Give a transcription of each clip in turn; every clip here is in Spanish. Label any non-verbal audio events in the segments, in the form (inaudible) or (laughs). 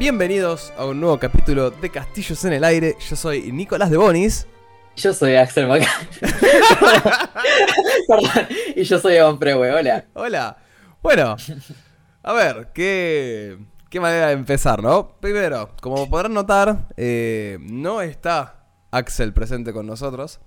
Bienvenidos a un nuevo capítulo de Castillos en el Aire. Yo soy Nicolás de Bonis. Yo soy Axel. (laughs) Perdón. Y yo soy Evan Prewe. Hola. Hola. Bueno, a ver, qué, qué manera de empezar, ¿no? Primero, como podrán notar, eh, no está Axel presente con nosotros.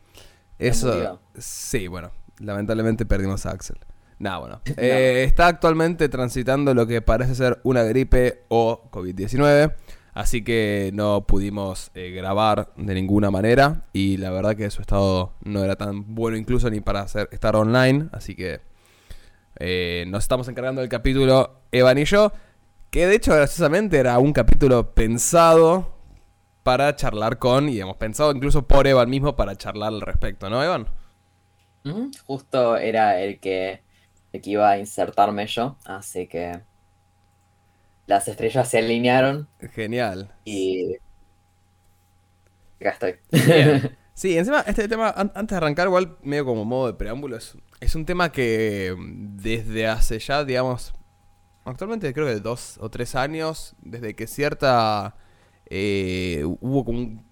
Eso. Sí, bueno, lamentablemente perdimos a Axel. Nah, bueno. (laughs) Eh, está actualmente transitando lo que parece ser una gripe o COVID-19. Así que no pudimos eh, grabar de ninguna manera. Y la verdad que su estado no era tan bueno incluso ni para hacer, estar online. Así que eh, nos estamos encargando del capítulo Evan y yo. Que de hecho, graciosamente, era un capítulo pensado para charlar con. Y hemos pensado incluso por Evan mismo para charlar al respecto, ¿no, Evan? Justo era el que que iba a insertarme yo, así que las estrellas se alinearon. Genial. Y acá estoy. (laughs) Sí, encima este tema, antes de arrancar, igual medio como modo de preámbulo, es, un tema que desde hace ya, digamos, actualmente creo que dos o tres años, desde que cierta... Eh, hubo como un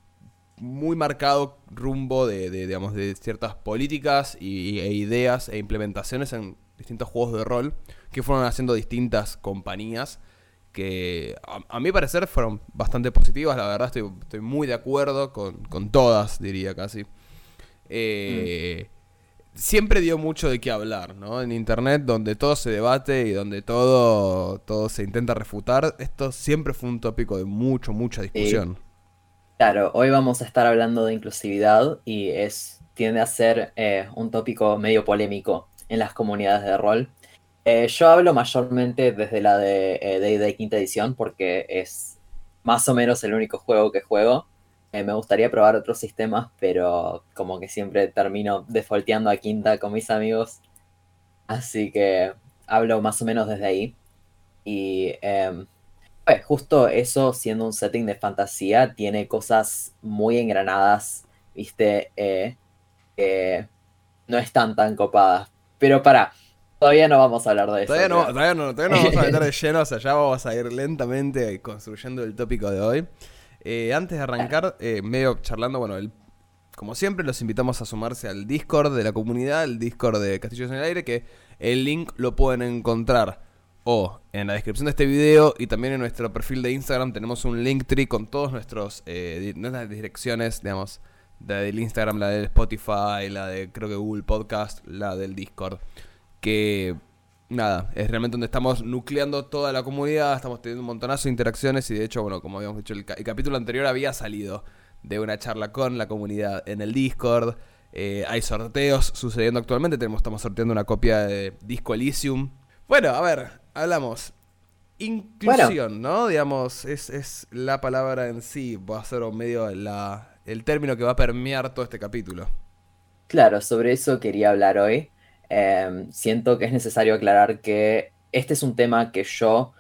muy marcado rumbo de, digamos, de ciertas políticas y, e ideas e implementaciones en distintos juegos de rol que fueron haciendo distintas compañías que a, mi parecer fueron bastante positivas, la verdad estoy, estoy muy de acuerdo con, todas, diría casi. Eh, siempre dio mucho de qué hablar, ¿no? En Internet, donde todo se debate y donde todo, todo se intenta refutar, esto siempre fue un tópico de mucho, mucha discusión. Claro, hoy vamos a estar hablando de inclusividad y es tiende a ser eh, un tópico medio polémico en las comunidades de rol. Eh, yo hablo mayormente desde la de eh, quinta edición porque es más o menos el único juego que juego. Eh, me gustaría probar otros sistemas, pero como que siempre termino defaulteando a quinta con mis amigos. Así que hablo más o menos desde ahí. Y pues, justo eso, siendo un setting de fantasía, tiene cosas muy engranadas, viste, que no están tan copadas. Pero para, todavía no vamos a hablar de eso. Todavía no, todavía no, todavía no vamos a meter de (laughs) lleno, o sea, ya vamos a ir lentamente construyendo el tópico de hoy. Eh, antes de arrancar, eh, medio charlando, bueno, el, como siempre, los invitamos a sumarse al Discord de la comunidad, el Discord de Castillos en el Aire, que el link lo pueden encontrar o en la descripción de este video y también en nuestro perfil de Instagram tenemos un link tree con todos nuestros eh, nuestras direcciones, digamos, la del Instagram, la del Spotify, la de creo que Google Podcast, la del Discord. Que nada, es realmente donde estamos nucleando toda la comunidad, estamos teniendo un montonazo de interacciones y de hecho, bueno, como habíamos dicho, el, capítulo anterior había salido de una charla con la comunidad en el Discord. Eh, hay sorteos sucediendo actualmente, tenemos, estamos sorteando una copia de Disco Elysium. Bueno, a ver, hablamos. Inclusión, ¿no? Digamos, es, es la palabra en sí, va a ser medio la, el término que va a permear todo este capítulo. Claro, sobre eso quería hablar hoy. Em, siento que es necesario aclarar que este es un tema que yo,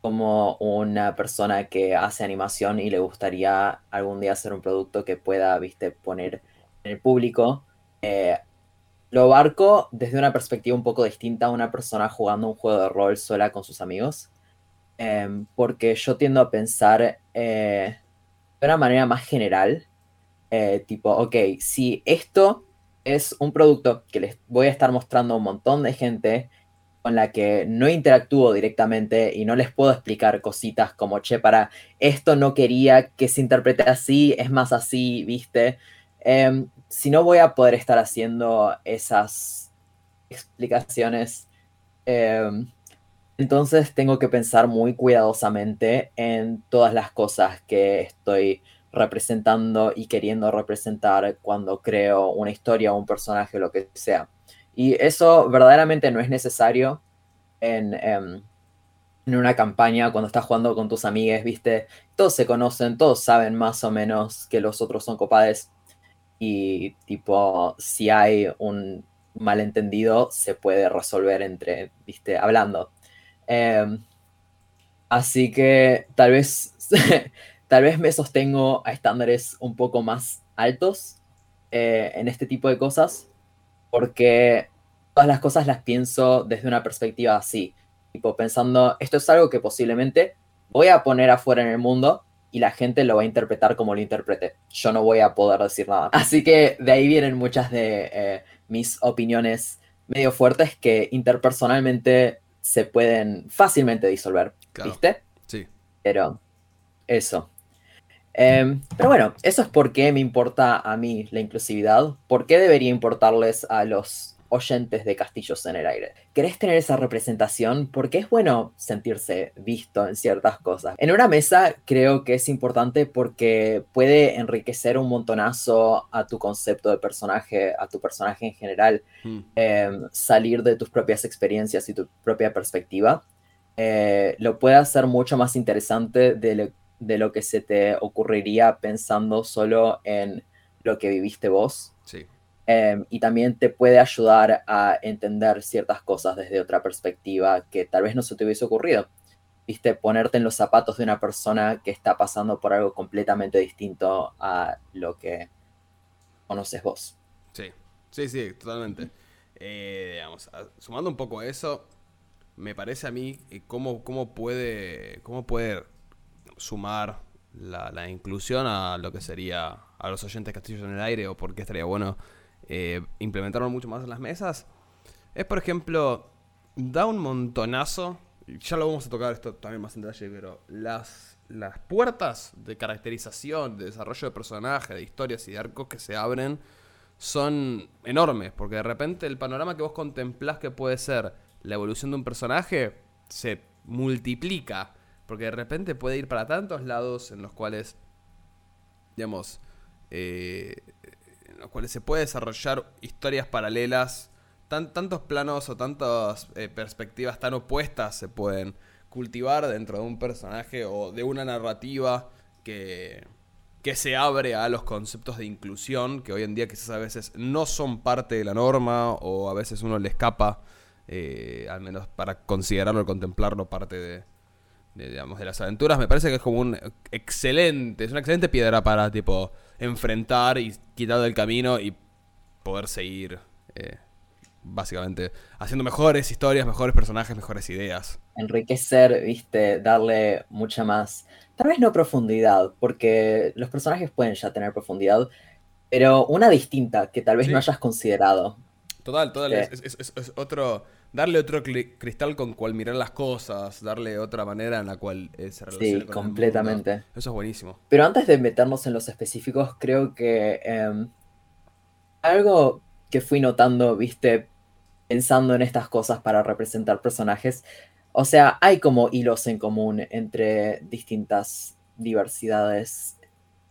como una persona que hace animación y le gustaría algún día hacer un producto que pueda, viste, poner en el público, eh, lo abarco desde una perspectiva un poco distinta a una persona jugando un juego de rol sola con sus amigos. Em, porque yo tiendo a pensar eh, de una manera más general eh, tipo, ok, si esto es un producto que les voy a estar mostrando a un montón de gente con la que no interactúo directamente y no les puedo explicar cositas como, che, para esto no quería que se interprete así, es más así, viste. Em, si no voy a poder estar haciendo esas explicaciones, em, entonces tengo que pensar muy cuidadosamente en todas las cosas que estoy representando y queriendo representar cuando creo una historia o un personaje o lo que sea. Y eso verdaderamente no es necesario en, em, en, una campaña cuando estás jugando con tus amigues, ¿viste? Todos se conocen, todos saben más o menos que los otros son copades. Y tipo, si hay un malentendido, se puede resolver entre, ¿viste? Hablando. Em, así que tal vez (laughs) Tal vez me sostengo a estándares un poco más altos eh, en este tipo de cosas, porque todas las cosas las pienso desde una perspectiva así, tipo pensando, esto es algo que posiblemente voy a poner afuera en el mundo y la gente lo va a interpretar como lo interprete. Yo no voy a poder decir nada. (laughs) Así que de ahí vienen muchas de eh, mis opiniones medio fuertes que interpersonalmente se pueden fácilmente disolver. ¿Viste? Sí. Pero eso. Em, pero bueno, eso es por qué me importa a mí la inclusividad. ¿Por qué debería importarles a los oyentes de Castillos en el Aire. ¿Querés tener esa representación? Porque es bueno sentirse visto en ciertas cosas. En una mesa creo que es importante porque puede enriquecer un montonazo a tu concepto de personaje, a tu personaje en general, hmm. em, salir de tus propias experiencias y tu propia perspectiva. Eh, lo puede hacer mucho más interesante de de lo que se te ocurriría pensando solo en lo que viviste vos. Sí. Em, y también te puede ayudar a entender ciertas cosas desde otra perspectiva que tal vez no se te hubiese ocurrido. Viste, ponerte en los zapatos de una persona que está pasando por algo completamente distinto a lo que conoces vos. Sí, sí, sí, totalmente. Eh, digamos, sumando un poco a eso, me parece a mí eh, cómo, cómo, puede, cómo puede sumar la, inclusión a lo que sería a los oyentes castillos en el aire o por qué estaría bueno eh, implementarlo mucho más en las mesas, es por ejemplo, da un montonazo, ya lo vamos a tocar esto también más en detalle, pero las, las puertas de caracterización, de desarrollo de personaje, de historias y de arcos que se abren son enormes, porque de repente el panorama que vos contemplás que puede ser la evolución de un personaje se multiplica, porque de repente puede ir para tantos lados en los cuales, digamos, eh, los cuales se puede desarrollar historias paralelas, tantos planos o tantas eh, perspectivas tan opuestas se pueden cultivar dentro de un personaje o de una narrativa que, que se abre a los conceptos de inclusión, que hoy en día quizás a veces no son parte de la norma o a veces uno le escapa, eh, al menos para considerarlo contemplarlo parte de, digamos, de las aventuras, me parece que es como un excelente, es una excelente piedra para tipo enfrentar y quitar del camino y poder seguir eh, básicamente haciendo mejores historias, mejores personajes, mejores ideas. Enriquecer, viste, darle mucha más, tal vez no profundidad, porque los personajes pueden ya tener profundidad, pero una distinta que tal vez no hayas considerado. Total, total, es otro darle otro cristal con cual mirar las cosas, darle otra manera en la cual eh, se relaciona. Sí, completamente. Eso es buenísimo. Pero antes de meternos en los específicos, creo que em, algo que fui notando, viste, pensando en estas cosas para representar personajes, o sea, hay como hilos en común entre distintas diversidades.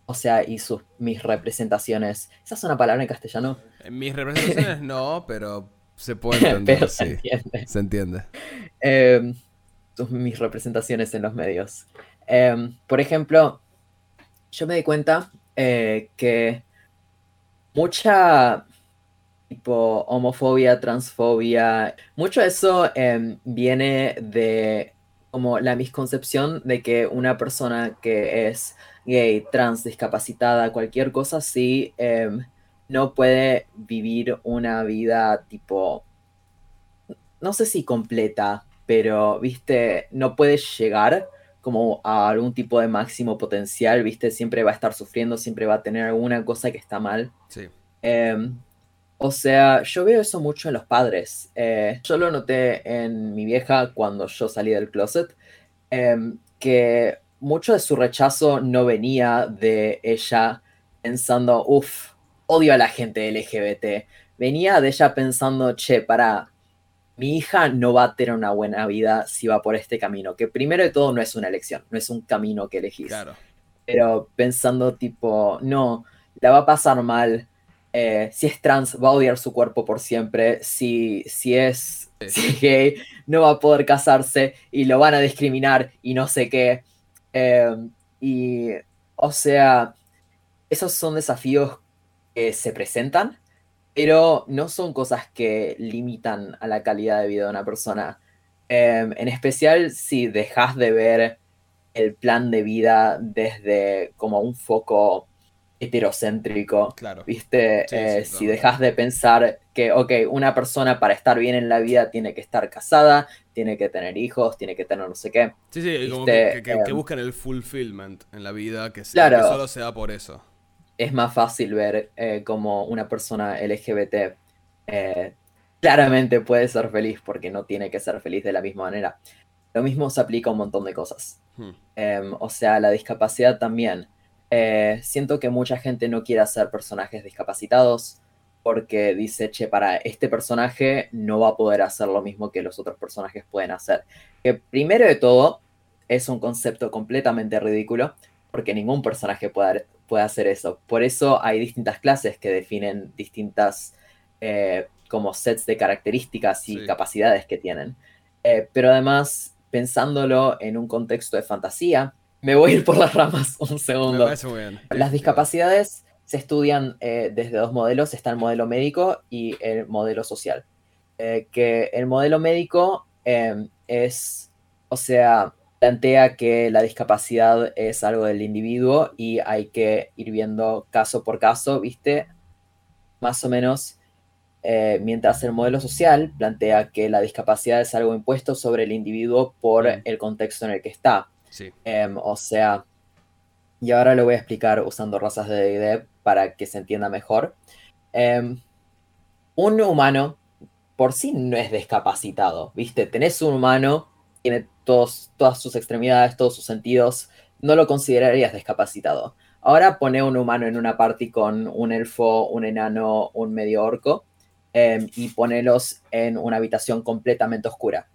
O sea, y sus, mis representaciones. ¿Esa es una palabra en castellano? mis representaciones (laughs) no, pero se puede (laughs) entender, sí. Se entiende. Em, mis representaciones en los medios. Em, por ejemplo, yo me di cuenta eh, que mucha tipo homofobia, transfobia, mucho de eso em, viene de como la misconcepción de que una persona que es gay, trans, discapacitada, cualquier cosa así, no puede vivir una vida tipo, no sé si completa, pero, viste, no puede llegar como a algún tipo de máximo potencial, viste, siempre va a estar sufriendo, siempre va a tener alguna cosa que está mal. Sí. Em, o sea, yo veo eso mucho en los padres. Eh, yo lo noté en mi vieja cuando yo salí del closet, em, que mucho de su rechazo no venía de ella pensando, uff, odio a la gente LGBT. Venía de ella pensando, che, para, mi hija no va a tener una buena vida si va por este camino, que primero de todo no es una elección, no es un camino que elegís. Claro. Pero pensando tipo, no, la va a pasar mal. Eh, si es trans, va a odiar su cuerpo por siempre. Si, si es gay, no va a poder casarse y lo van a discriminar y no sé qué. Eh, y, o sea, esos son desafíos que se presentan, pero no son cosas que limitan a la calidad de vida de una persona. Em, en especial si dejas de ver el plan de vida desde como un foco heterocéntrico. Claro. ¿Viste? Sí, Eh, sí, si dejas de pensar que, ok, una persona para estar bien en la vida tiene que estar casada, tiene que tener hijos, tiene que tener no sé qué. Sí, sí, como que, que- que- que em, buscan el fulfillment en la vida, que, se- Claro. que solo se da por eso. Es más fácil ver eh, como una persona LGBT eh, claramente puede ser feliz porque no tiene que ser feliz de la misma manera. Lo mismo se aplica a un montón de cosas. Hmm. Em, o sea, la discapacidad también. Eh, siento que mucha gente no quiere hacer personajes discapacitados porque dice, che, para este personaje no va a poder hacer lo mismo que los otros personajes pueden hacer. Que primero de todo es un concepto completamente ridículo porque ningún personaje puede, puede hacer eso. Por eso hay distintas clases que definen distintas eh, como sets de características y Sí. capacidades que tienen. Eh, pero además, pensándolo en un contexto de fantasía, me voy a ir por las ramas (laughs) un segundo. Las Sí, discapacidades se estudian eh, desde dos modelos, está el modelo médico y el modelo social. Que el modelo médico es, o sea, plantea que la discapacidad es algo del individuo y hay que ir viendo caso por caso, ¿viste? Más o menos, eh, mientras el modelo social plantea que la discapacidad es algo impuesto sobre el individuo por Mm. el contexto en el que está. Sí. Em, o sea, y ahora lo voy a explicar usando razas de D&D para que se entienda mejor. Em, un humano por sí no es discapacitado, ¿viste? Tenés un humano, tiene todos, todas sus extremidades, todos sus sentidos, no lo considerarías discapacitado. Ahora pone un humano en una party con un elfo, un enano, un medio orco, em, y ponelos en una habitación completamente oscura.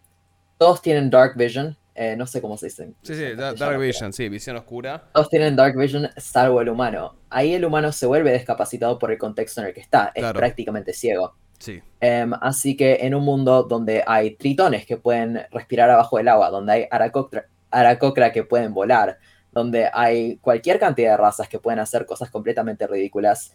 Todos tienen dark vision, eh, no sé cómo se dice. Sí, sí, da- Dark Vision, sí, visión oscura. todos tienen Dark Vision salvo el humano. Ahí el humano se vuelve discapacitado por el contexto en el que está. Es Claro. prácticamente ciego. Sí. Em, así que en un mundo donde hay tritones que pueden respirar abajo del agua, donde hay aracocra, que pueden volar, donde hay cualquier cantidad de razas que pueden hacer cosas completamente ridículas,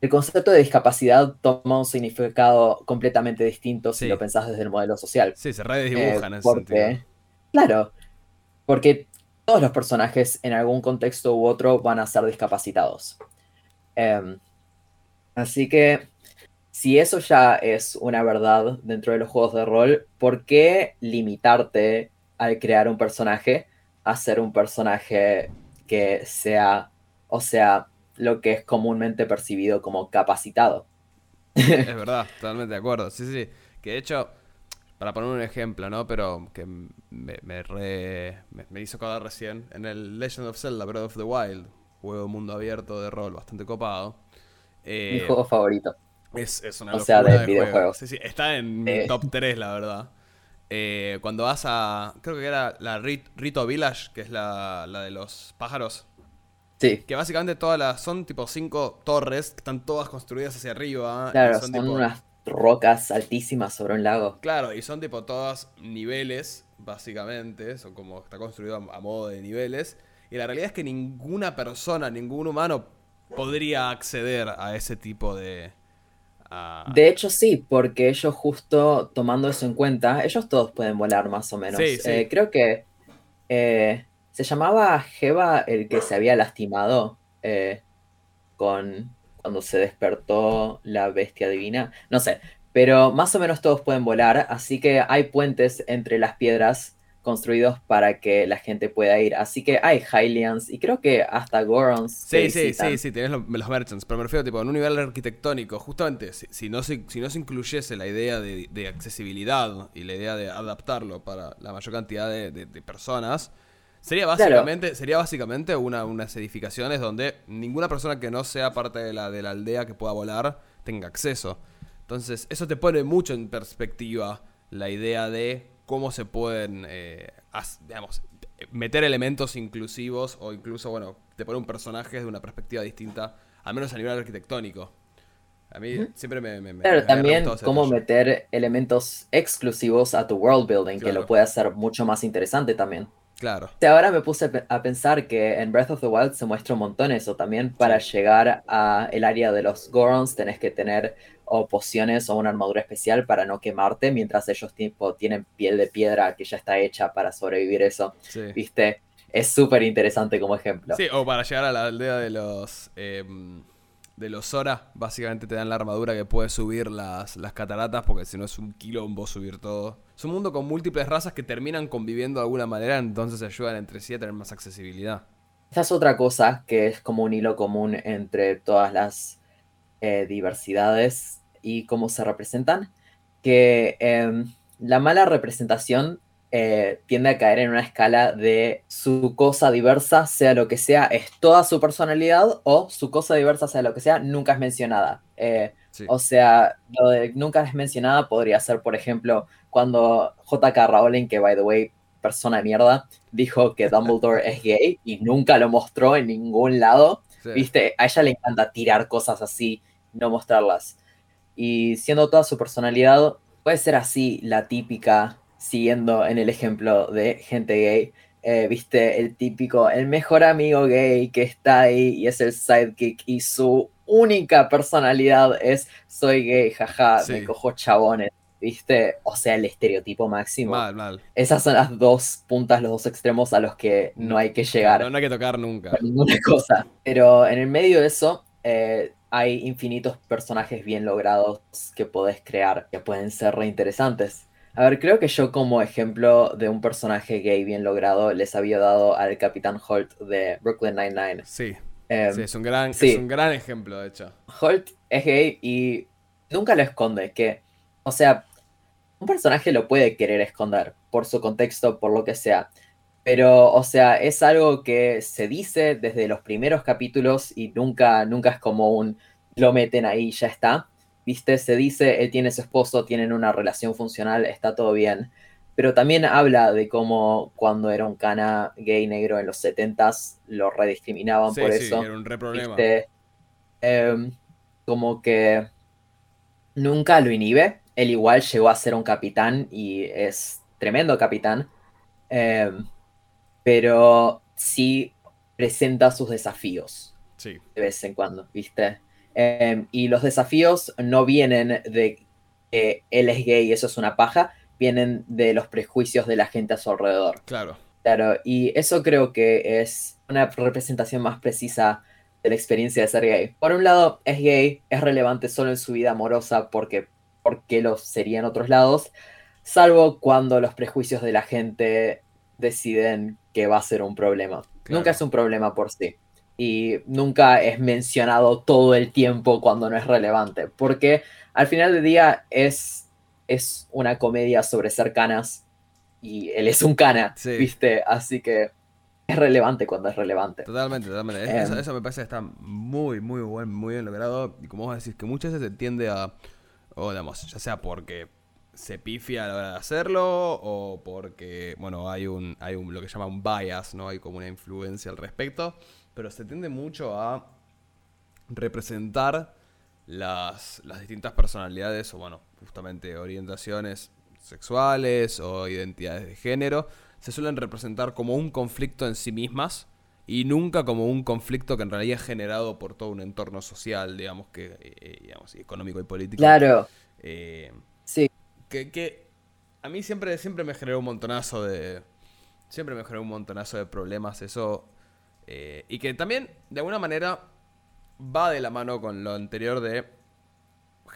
el concepto de discapacidad toma un significado completamente distinto si Sí. lo pensás desde el modelo social. Sí, se redesdibujan Eh, en porque, sentido. Claro, porque todos los personajes en algún contexto u otro van a ser discapacitados. Em, así que, si eso ya es una verdad dentro de los juegos de rol, ¿por qué limitarte al crear un personaje a ser un personaje que sea, o sea, lo que es comúnmente percibido como capacitado? (laughs) Es verdad, totalmente de acuerdo. Sí, sí. Que de hecho, para poner un ejemplo, ¿no? Pero que me, me, re- me- me hizo acordar recién, en el Legend of Zelda Breath of the Wild, juego mundo abierto de rol bastante copado. eh, Mi juego favorito. Es, es una O sea, locura de de juego. videojuegos. Sí, sí, está en mi Eh. top 3, la verdad. Eh, cuando vas a. Creo que era la Rit- Rito Village, que es la, la de los pájaros. Sí, Que básicamente todas las. Son tipo cinco torres que están todas construidas hacia arriba. claro, son son tipo- unas rocas altísimas sobre un lago. Claro, y son tipo todas niveles, básicamente. Son como. Está construido a, a modo de niveles. Y la realidad es que ninguna persona, ningún humano podría acceder a ese tipo de. A- De hecho, sí, porque ellos justo tomando eso en cuenta, ellos todos pueden volar más o menos. Sí, sí. Eh, creo que eh, se llamaba Jeva el que se había lastimado eh, con cuando se despertó la bestia divina. No sé, pero más o menos todos pueden volar, así que hay puentes entre las piedras construidos para que la gente pueda ir. Así que hay Hylians y creo que hasta Gorons. Sí, sí, visitan. sí, sí, tenés los, los merchants, pero me refiero tipo en un nivel arquitectónico, justamente, si, si no, se, si no se incluyese la idea de, de accesibilidad y la idea de adaptarlo para la mayor cantidad de, de- de personas, sería básicamente, sería básicamente una, unas edificaciones donde ninguna persona que no sea parte de la, de la aldea que pueda volar tenga acceso. Entonces, eso te pone mucho en perspectiva la idea de cómo se pueden, eh, as- digamos, meter elementos inclusivos o incluso, bueno, te pone un personaje desde una perspectiva distinta, al menos a nivel arquitectónico. A mí siempre me... me, me- Claro, me había también cómo meter elementos exclusivos a tu world building, que lo puede hacer mucho más interesante también. Claro. O sea, ahora me puse a pe- a pensar que en Breath of the Wild se muestra un montón eso. También para llegar a el área de los Gorons tenés que tener o pociones o una armadura especial para no quemarte, mientras ellos tipo tienen piel de piedra que ya está hecha para sobrevivir eso, Sí. ¿viste? es súper interesante como ejemplo. Sí, o para llegar a la aldea de los... em, de los Zora, básicamente te dan la armadura que puede subir las, las cataratas, porque si no es un quilombo subir todo. Es un mundo con múltiples razas que terminan conviviendo de alguna manera, entonces se ayudan entre sí a tener más accesibilidad. Esta es otra cosa que es como un hilo común entre todas las eh, diversidades y cómo se representan, que em, la mala representación eh, tiende a caer en una escala de su cosa diversa, sea lo que sea, es toda su personalidad o su cosa diversa, sea lo que sea, nunca es mencionada. Eh, Sí. O sea, lo de nunca es mencionada podría ser, por ejemplo, cuando J.K. Rowling, que by the way, persona de mierda, dijo que Dumbledore es gay y nunca lo mostró en ningún lado. Sí. Viste, a ella le encanta tirar cosas así, no mostrarlas. Y siendo toda su personalidad, puede ser así la típica, siguiendo en el ejemplo de gente gay. eh, Viste, el típico, el mejor amigo gay que está ahí y es el sidekick y su única personalidad es soy gay, jaja, Sí. me cojo chabones. ¿Viste? O sea, el estereotipo máximo. Mal, mal. Esas son las dos puntas, los dos extremos a los que no hay que llegar No, no hay que tocar nunca. ninguna cosa. Pero en el medio de eso, eh, hay infinitos personajes bien logrados que podés crear, que pueden ser reinteresantes. A ver, creo que yo como ejemplo de un personaje gay bien logrado les había dado al Capitán Holt de Brooklyn Nine-Nine. Sí, Em, sí, es un gran, sí. es un gran ejemplo, de hecho. Holt es gay y nunca lo esconde, que, o sea, un personaje lo puede querer esconder por su contexto, por lo que sea, pero, o sea, es algo que se dice desde los primeros capítulos y nunca, nunca es como un lo meten ahí y ya está, viste, se dice, él tiene su esposo, tienen una relación funcional, está todo bien, pero también habla de cómo cuando era un cana gay negro en los 70s lo rediscriminaban Sí, por sí, eso. era un re problema. Viste, em, como que nunca lo inhibe. Él igual llegó a ser un capitán y es tremendo capitán. em, pero sí presenta sus desafíos Sí, de vez en cuando, ¿viste? Em, y los desafíos no vienen de que él es gay y eso es una paja, vienen de los prejuicios de la gente a su alrededor. claro. Claro, y eso creo que es una representación más precisa de la experiencia de ser gay. Por un lado, es gay, es relevante solo en su vida amorosa porque, porque lo sería en otros lados, salvo cuando los prejuicios de la gente deciden que va a ser un problema. Claro. Nunca es un problema por sí. Y nunca es mencionado todo el tiempo cuando no es relevante. Porque al final del día es, es una comedia sobre ser canas y él es un cana, Sí. ¿viste? Así que es relevante cuando es relevante. Totalmente, totalmente. Es- Em. eso, eso me parece que está muy, muy buen, muy bien logrado. Y como vos decís, que muchas veces se tiende a, o digamos, ya sea porque se pifia a la hora de hacerlo, o porque, bueno, hay un, hay un, lo que se llama un bias, ¿no? Hay como una influencia al respecto. Pero se tiende mucho a representar las, las distintas personalidades, o bueno, justamente orientaciones sexuales o identidades de género, se suelen representar como un conflicto en sí mismas y nunca como un conflicto que en realidad es generado por todo un entorno social, digamos, que, eh, digamos, y económico y político. Claro, Eh, sí, que, que a mí siempre, siempre me generó un montonazo de. Siempre me generó un montonazo de problemas eso. eh, y que también, de alguna manera, va de la mano con lo anterior de.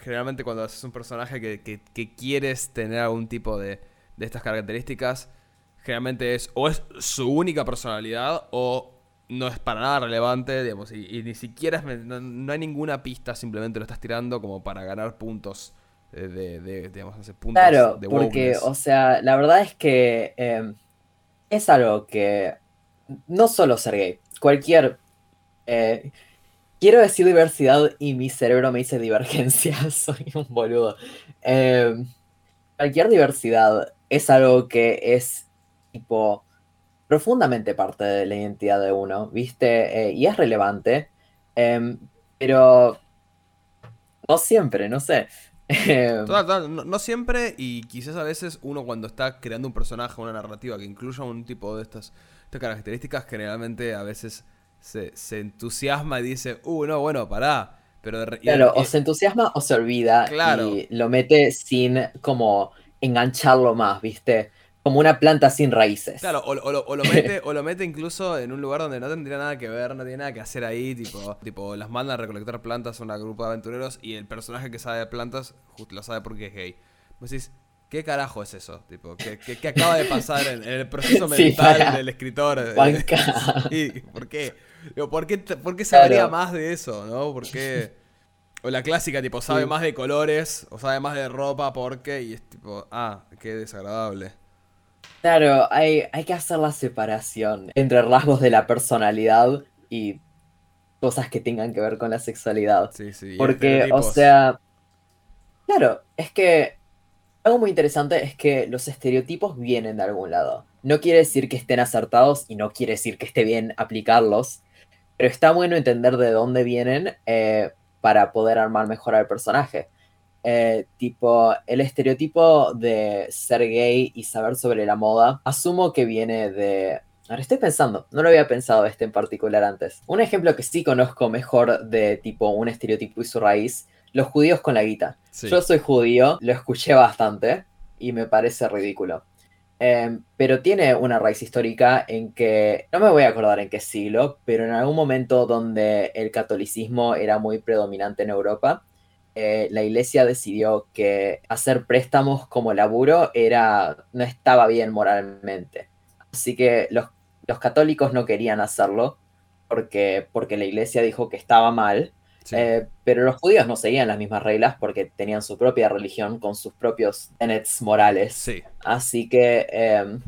Generalmente cuando haces un personaje que, que- que quieres tener algún tipo de, de estas características, generalmente es o es su única personalidad o no es para nada relevante, digamos, y, ni siquiera no, hay ninguna pista, simplemente lo estás tirando como para ganar puntos de, de, digamos, sé, puntos claro, de porque, o sea, la verdad es que eh, es algo que no solo ser gay, cualquier... eh, quiero decir diversidad y mi cerebro me dice divergencia, (laughs) soy un boludo. Eh, cualquier diversidad es algo que es tipo profundamente parte de la identidad de uno, ¿viste? Eh, y es relevante, em, pero no siempre, no sé. Em, Total, total, no, no siempre, y quizás a veces uno cuando está creando un personaje, una narrativa que incluya un tipo de estas, estas características, generalmente a veces se, se entusiasma y dice, uh, no, bueno, pará. Pero de Claro, y- o se entusiasma o se olvida Claro. y lo mete sin como engancharlo más, ¿viste? Como una planta sin raíces. Claro, o, o lo, o lo mete, (laughs) o lo mete incluso en un lugar donde no tendría nada que ver, no tiene nada que hacer ahí, tipo, tipo las mandan a recolectar plantas a un grupo de aventureros y el personaje que sabe de plantas justo lo sabe porque es gay. Vos decís, ¿qué carajo es eso? Tipo, ¿qué, qué, qué acaba de pasar en, en el proceso (laughs) mental del escritor? (laughs) Sí, ¿por qué? Digo, ¿por qué, por qué sabría Claro. más de eso, no? ¿Por qué? O la clásica, tipo, sabe Sí. más de colores o sabe más de ropa porque y es tipo, ah, qué desagradable. Claro, hay, hay que hacer la separación entre rasgos de la personalidad y cosas que tengan que ver con la sexualidad. Sí, sí. Porque, o sea, claro, es que algo muy interesante es que los estereotipos vienen de algún lado. No quiere decir que estén acertados y no quiere decir que esté bien aplicarlos, pero está bueno entender de dónde vienen eh, para poder armar mejor al personaje. Eh, tipo, el estereotipo de ser gay y saber sobre la moda, asumo que viene de... Ahora estoy pensando, no lo había pensado este en particular antes. Un ejemplo que sí conozco mejor de tipo un estereotipo y su raíz, los judíos con la guita. Sí. Yo soy judío, lo escuché bastante y me parece ridículo. Eh, pero tiene una raíz histórica en que, no me voy a acordar en qué siglo, pero en algún momento donde el catolicismo era muy predominante en Europa, eh, la iglesia decidió que hacer préstamos como laburo era, no estaba bien moralmente. Así que los, los católicos no querían hacerlo porque, porque la iglesia dijo que estaba mal. Sí. Eh, pero los judíos no seguían las mismas reglas porque tenían su propia religión con sus propios tenets morales. Sí. Así que, eh,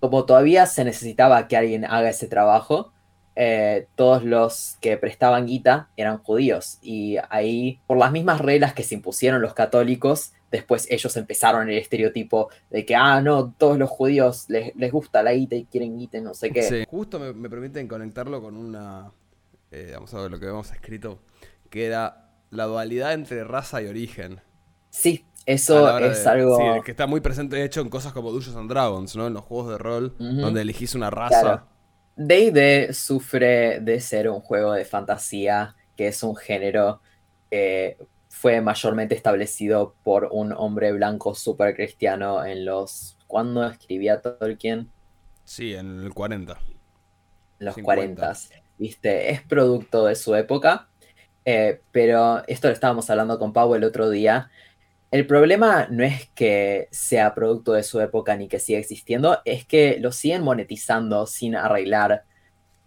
como todavía se necesitaba que alguien haga ese trabajo, eh, todos los que prestaban guita eran judíos. Y ahí, por las mismas reglas que se impusieron los católicos, después ellos empezaron el estereotipo de que, ah, no, todos los judíos les, les gusta la guita y quieren guita y no sé qué. Sí. Justo me, me permiten conectarlo con una. eh, vamos a ver lo que habíamos escrito. Que era la dualidad entre raza y origen. Sí, eso es de- algo... sí, que está muy presente, de hecho, en cosas como Dungeons and Dragons, ¿no? En los juegos de rol, donde elegís una raza. Claro. D&D sufre de ser un juego de fantasía, que es un género que fue mayormente establecido por un hombre blanco súper cristiano en los... ¿Cuándo escribía Tolkien? Sí, en el 40. En los 50. 40. ¿Viste? Es producto de su época, eh, pero esto lo estábamos hablando con Pau el otro día. El problema no es que sea producto de su época ni que siga existiendo, es que lo siguen monetizando sin arreglar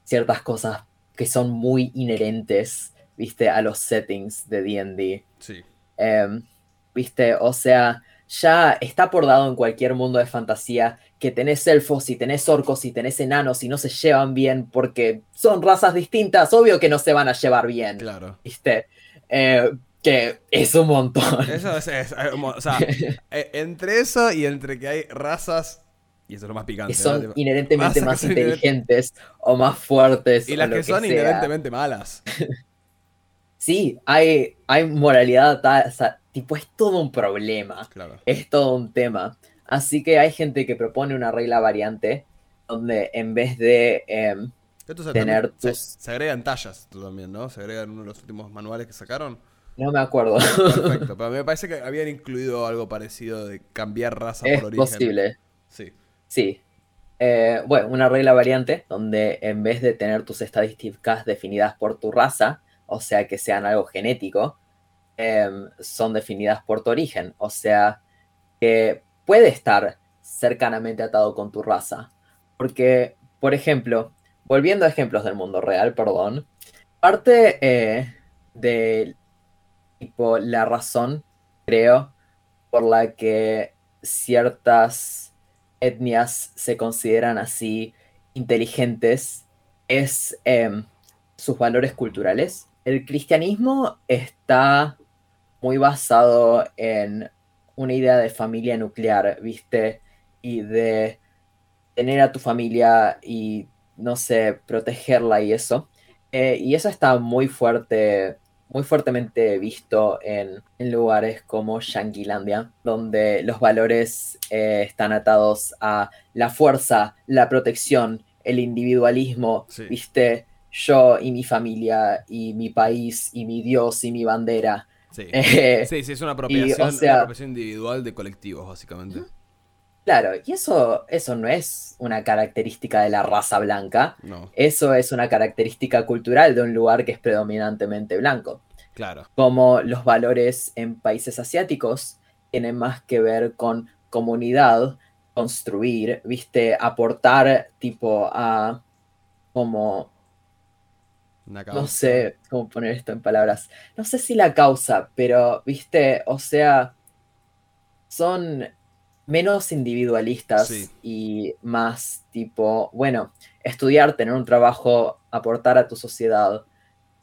ciertas cosas que son muy inherentes, viste, a los settings de D&D. Sí. Em, viste, o sea, ya está por dado en cualquier mundo de fantasía que tenés elfos y tenés orcos y tenés enanos y no se llevan bien porque son razas distintas, obvio que no se van a llevar bien, Claro. viste, Eh, que es un montón. Eso es, es- es- o sea, (laughs) eh, entre eso y entre que hay razas, y eso es lo más picante, que son inherentemente más inteligentes o más fuertes. Y o las lo que son sea. inherentemente malas. (laughs) Sí, hay, hay moralidad, ta- o sea, tipo, es todo un problema. Claro. es todo un tema. Así que hay gente que propone una regla variante donde en vez de... em, Tener también- se- tus- se agregan tallas tú también, ¿no? Se agrega en uno de los últimos manuales que sacaron. No me acuerdo. Perfecto, pero me parece que habían incluido algo parecido de cambiar raza es por origen. posible, Sí. sí. Eh, bueno, una regla variante donde en vez de tener tus estadísticas definidas por tu raza, o sea que sean algo genético, em, son definidas por tu origen. O sea que puede estar cercanamente atado con tu raza. Porque, por ejemplo, volviendo a ejemplos del mundo real, perdón, parte eh, de tipo, la razón, creo, por la que ciertas etnias se consideran así inteligentes es em, sus valores culturales. El cristianismo está muy basado en una idea de familia nuclear, ¿viste? Y de tener a tu familia y, no sé, protegerla y eso. Eh, y eso está muy fuerte, muy fuertemente visto en, en lugares como Yanquilandia, donde los valores eh, están atados a la fuerza, la protección, el individualismo, Sí. ¿viste? Yo y mi familia y mi país y mi Dios y mi bandera. Sí. Eh, (laughs) sí, sí, es una apropiación, o sea- una apropiación individual de colectivos, básicamente. Claro, y eso, eso no es una característica de la raza blanca, No, eso es una característica cultural de un lugar que es predominantemente blanco. claro. Como los valores en países asiáticos tienen más que ver con comunidad, construir, viste, aportar tipo a como no sé cómo poner esto en palabras. No sé si la causa, pero, viste, o sea, son menos individualistas Sí. y más tipo, bueno, estudiar, tener un trabajo, aportar a tu sociedad,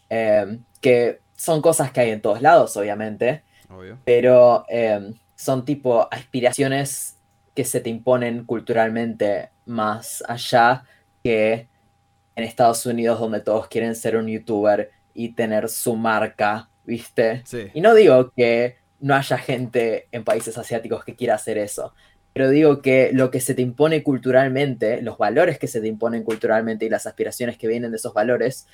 eh, que son cosas que hay en todos lados, obviamente, Obvio. pero eh, son tipo aspiraciones que se te imponen culturalmente más allá que en Estados Unidos donde todos quieren ser un youtuber y tener su marca, ¿viste? Sí. Y no digo que no haya gente en países asiáticos que quiera hacer eso, pero digo que lo que se te impone culturalmente, los valores que se te imponen culturalmente y las aspiraciones que vienen de esos valores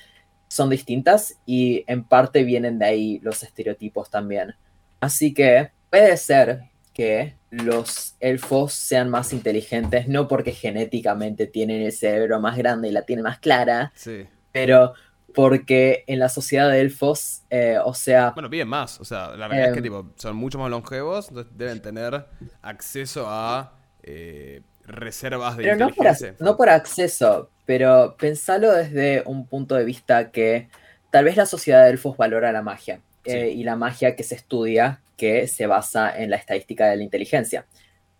son distintas y en parte vienen de ahí los estereotipos también. Así que puede ser que los elfos sean más inteligentes, no porque genéticamente tienen el cerebro más grande y la tienen más clara, Sí. pero porque en la sociedad de elfos, eh, o sea, Bueno, bien más. O sea, la realidad es que Em. tipo, son mucho más longevos, entonces deben tener acceso a eh, reservas de pero no por, no por acceso, pero pensalo desde un punto de vista que tal vez la sociedad de elfos valora la magia eh, Sí. y la magia que se estudia que se basa en la estadística de la inteligencia,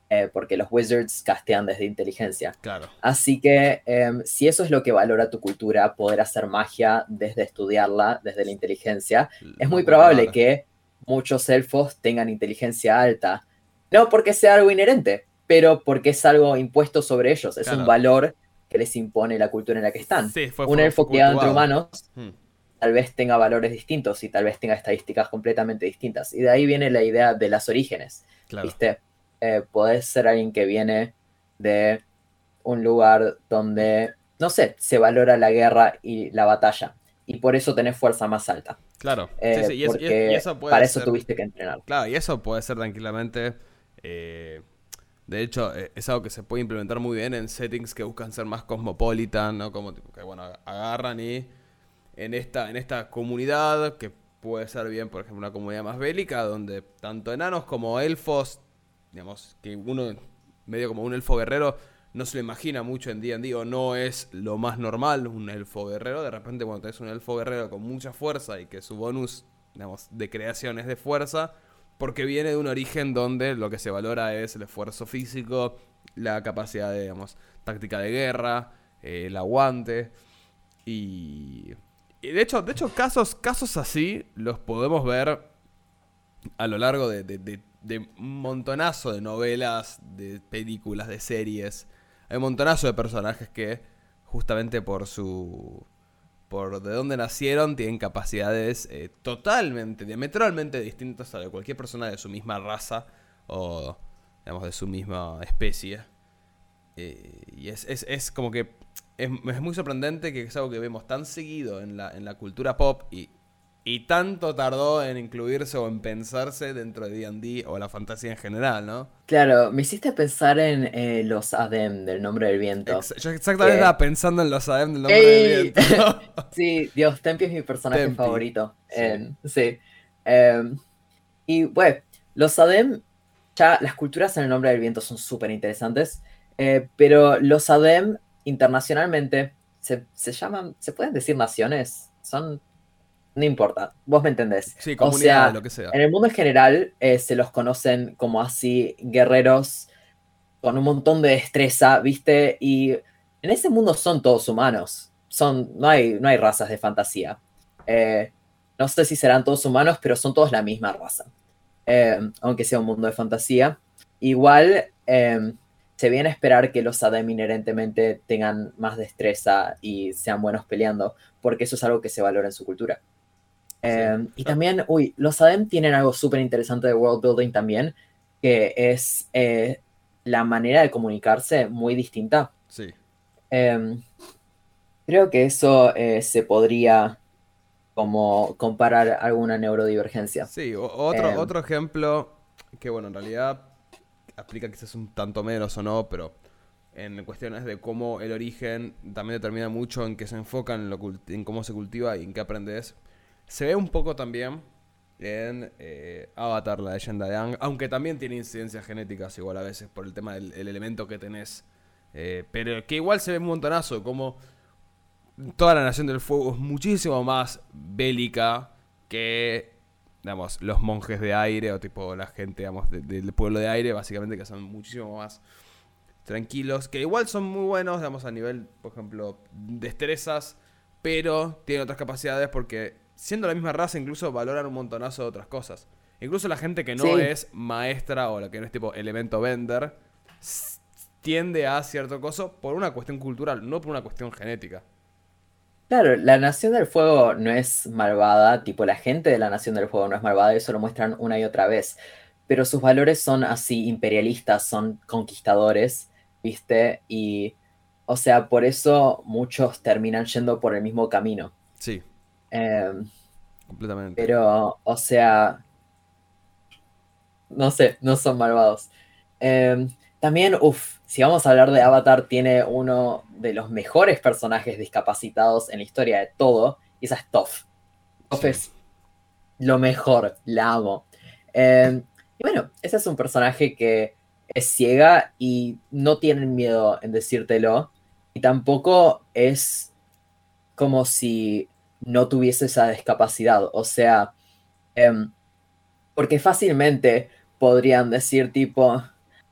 eh, porque los wizards castean desde inteligencia. Claro. Así que em, si eso es lo que valora tu cultura, poder hacer magia desde estudiarla, desde la inteligencia, es muy probable que muchos elfos tengan inteligencia alta. No porque sea algo inherente, pero porque es algo impuesto sobre ellos. Es Claro. un valor que les impone la cultura en la que están. Sí, fue- un elfo criado entre humanos Hmm. tal vez tenga valores distintos y tal vez tenga estadísticas completamente distintas. Y de ahí viene la idea de las orígenes. Claro. ¿Viste? Eh, podés ser alguien que viene de un lugar donde, no sé, se valora la guerra y la batalla. Y por eso tenés fuerza más alta. Claro. Eh, sí, sí, y, es- eso puede para eso ser- tuviste que entrenar. Claro, y eso puede ser tranquilamente. eh, de hecho, eh, es algo que se puede implementar muy bien en settings que buscan ser más cosmopolitan, ¿no? Como tipo, que bueno, agarran y en esta, en esta comunidad, que puede ser bien, por ejemplo, una comunidad más bélica, donde tanto enanos como elfos, digamos, que uno, medio como un elfo guerrero, no se lo imagina mucho en D&D o no es lo más normal un elfo guerrero. De repente, cuando tenés un elfo guerrero con mucha fuerza y que su bonus, digamos, de creación es de fuerza, porque viene de un origen donde lo que se valora es el esfuerzo físico, la capacidad de, digamos, táctica de guerra, eh, el aguante. Y, y de hecho, de hecho casos, casos así los podemos ver a lo largo de, de- de- de un montonazo de novelas, de películas, de series. Hay un montonazo de personajes que justamente por su... por de dónde nacieron tienen capacidades eh, totalmente, diametralmente distintas a de cualquier persona de su misma raza o digamos de su misma especie. Eh, y es, es, es como que es, es muy sorprendente que es algo que vemos tan seguido en la, en la cultura pop y, y tanto tardó en incluirse o en pensarse dentro de D&D o la fantasía en general, ¿no? Claro, me hiciste pensar en eh, los Adem del nombre del viento. Ex- yo exactamente estaba pensando en los ADM del nombre ¡Ey! del viento. (laughs) Sí, Dios, Tempi es mi personaje Tempi, favorito. sí. en- sí. Em, y bueno, los Adem, ya las culturas en el nombre del viento son súper interesantes, eh, pero los Adem internacionalmente se, se llaman, ¿se pueden decir naciones? Son, no importa, vos me entendés. Sí, O comunidad, sea, lo que sea. En el mundo en general eh, se los conocen como así guerreros con un montón de destreza, ¿viste? Y en ese mundo son todos humanos. Son, no, hay, no hay razas de fantasía. Eh, no sé si serán todos humanos, pero son todos la misma raza. Eh, aunque sea un mundo de fantasía. Igual se viene a esperar que los Adem inherentemente tengan más destreza y sean buenos peleando, porque eso es algo que se valora en su cultura. Eh, y también, uy, los Adem tienen algo súper interesante de world building también, que es eh, la manera de comunicarse muy distinta. Sí. Eh, creo que eso eh, se podría como comparar alguna neurodivergencia. Sí, otro, Em. otro ejemplo que, bueno, en realidad aplica quizás un tanto menos o no, pero en cuestiones de cómo el origen también determina mucho en qué se enfoca, en, lo, en cómo se cultiva y en qué aprendes. Se ve un poco también en eh, Avatar, la leyenda de Ang, aunque también tiene incidencias genéticas igual a veces por el tema del elemento que tenés. Eh, pero que igual se ve un montonazo, como toda la Nación del Fuego es muchísimo más bélica que, digamos, los monjes de aire o tipo la gente, digamos, del pueblo de aire, básicamente que son muchísimo más tranquilos, que igual son muy buenos, digamos, a nivel, por ejemplo, destrezas, pero tienen otras capacidades porque siendo la misma raza incluso valoran un montonazo de otras cosas. Incluso la gente que no es maestra o la que no es tipo elemento vender, tiende a cierto coso por una cuestión cultural, no por una cuestión genética. Claro, la Nación del Fuego no es malvada, tipo la gente de la Nación del Fuego no es malvada, eso lo muestran una y otra vez, pero sus valores son así imperialistas, son conquistadores, ¿viste? Y, o sea, por eso muchos terminan yendo por el mismo camino. Sí. Em, Completamente. Pero, o sea, no sé, no son malvados. Em, también, uff, si vamos a hablar de Avatar, tiene uno de los mejores personajes discapacitados en la historia de todo, y esa es Toph. Toph es lo mejor, la amo. Em, y bueno, ese es un personaje que es ciega y no tienen miedo en decírtelo. Y tampoco es como si no tuviese esa discapacidad. O sea, em, porque fácilmente podrían decir tipo,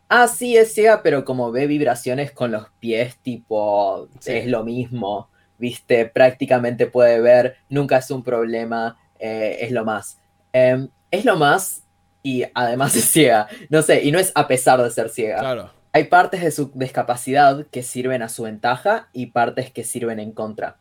ah, sí, es ciega, pero como ve vibraciones con los pies, tipo, es lo mismo, viste, prácticamente puede ver, nunca es un problema, eh, es lo más. Em, es lo más y además (laughs) es ciega. No sé, y no es a pesar de ser ciega. Claro. Hay partes de su discapacidad que sirven a su ventaja y partes que sirven en contra.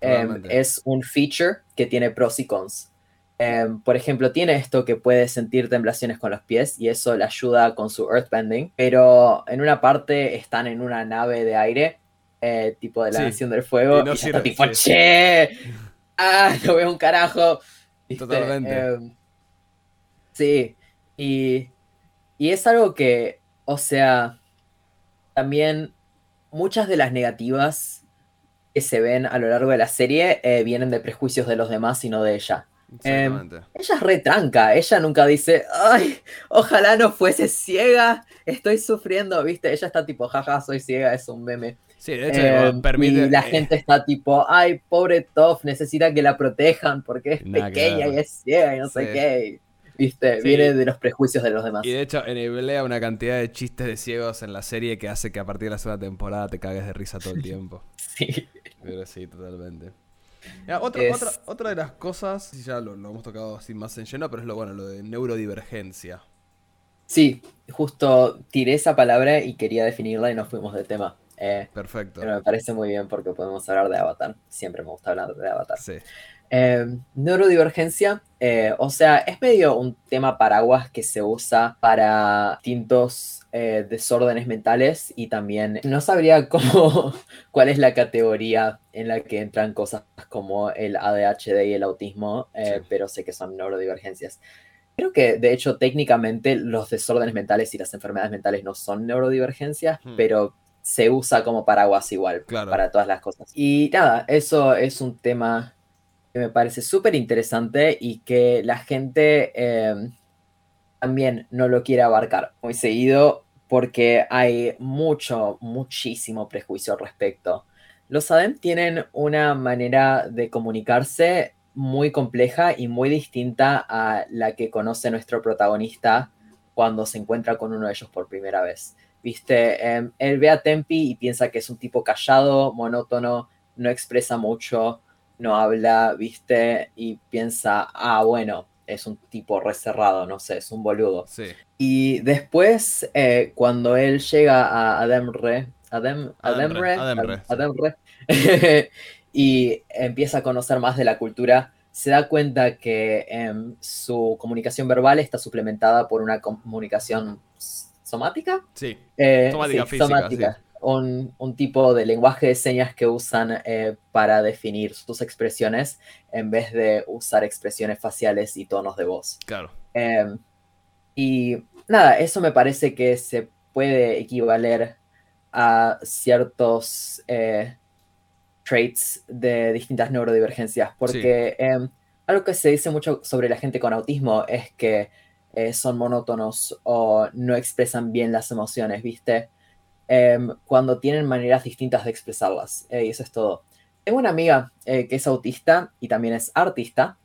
Em, es un feature que tiene pros y cons. Em, por ejemplo, tiene esto que puede sentir temblaciones con los pies y eso le ayuda con su earthbending, pero en una parte están en una nave de aire, eh, tipo de la Nación del Fuego, y, no está tipo, che, ah, no veo un carajo. Totalmente. Em, sí, y, es algo que, o sea, también muchas de las negativas que se ven a lo largo de la serie eh, vienen de prejuicios de los demás y no de ella. Em, ella es retranca, ella nunca dice, ay, ojalá no fuese ciega, estoy sufriendo, viste, ella está tipo, jaja, soy ciega, es un meme. Sí, de hecho, em, permite... Y la eh, gente está tipo, ay, pobre Toff, necesita que la protejan porque es pequeña y es ciega y no sé qué. ¿Viste? Viene de los prejuicios de los demás. Y de hecho, eneblea una cantidad de chistes de ciegos en la serie que hace que a partir de la segunda temporada te cagues de risa todo el (laughs) tiempo. sí. Pero sí, totalmente. otra, otra, de las cosas, ya lo, hemos tocado así más en lleno, pero es lo bueno, lo de neurodivergencia. Sí, justo tiré esa palabra y quería definirla y nos fuimos del tema. Eh, Perfecto. Pero me parece muy bien porque podemos hablar de Avatar. Siempre me gusta hablar de Avatar. Sí. Em, neurodivergencia, eh, o sea, es medio un tema paraguas que se usa para distintos eh, desórdenes mentales y también no sabría (laughs) cómo, cuál es la categoría en la que entran cosas como el ADHD y el autismo, eh, pero sé que son neurodivergencias. Creo que, de hecho, técnicamente los desórdenes mentales y las enfermedades mentales no son neurodivergencias, hmm. pero se usa como paraguas igual para todas las cosas. Y nada, eso es un tema me parece súper interesante y que la gente eh, también no lo quiere abarcar muy seguido porque hay mucho, muchísimo prejuicio al respecto. Los ADEM tienen una manera de comunicarse muy compleja y muy distinta a la que conoce nuestro protagonista cuando se encuentra con uno de ellos por primera vez. Viste, em, él ve a Tempi y piensa que es un tipo callado, monótono, no expresa mucho, no habla, viste, y piensa, ah, bueno, es un tipo reserrado, no sé, es un boludo. Sí. Y después, eh, cuando él llega a Ademre, Adem, Ademre, Ademre, Ademre, (laughs) y empieza a conocer más de la cultura, se da cuenta que em, su comunicación verbal está suplementada por una comunicación somática. Sí, eh, somática física. Somática un, tipo de lenguaje de señas que usan eh, para definir sus expresiones en vez de usar expresiones faciales y tonos de voz. Claro. Em, y nada, eso me parece que se puede equivaler a ciertos eh, traits de distintas neurodivergencias, porque em, algo que se dice mucho sobre la gente con autismo es que eh, son monótonos o no expresan bien las emociones, ¿viste? Em, cuando tienen maneras distintas de expresarlas, eh, y eso es todo. Tengo una amiga que es autista y también es artista,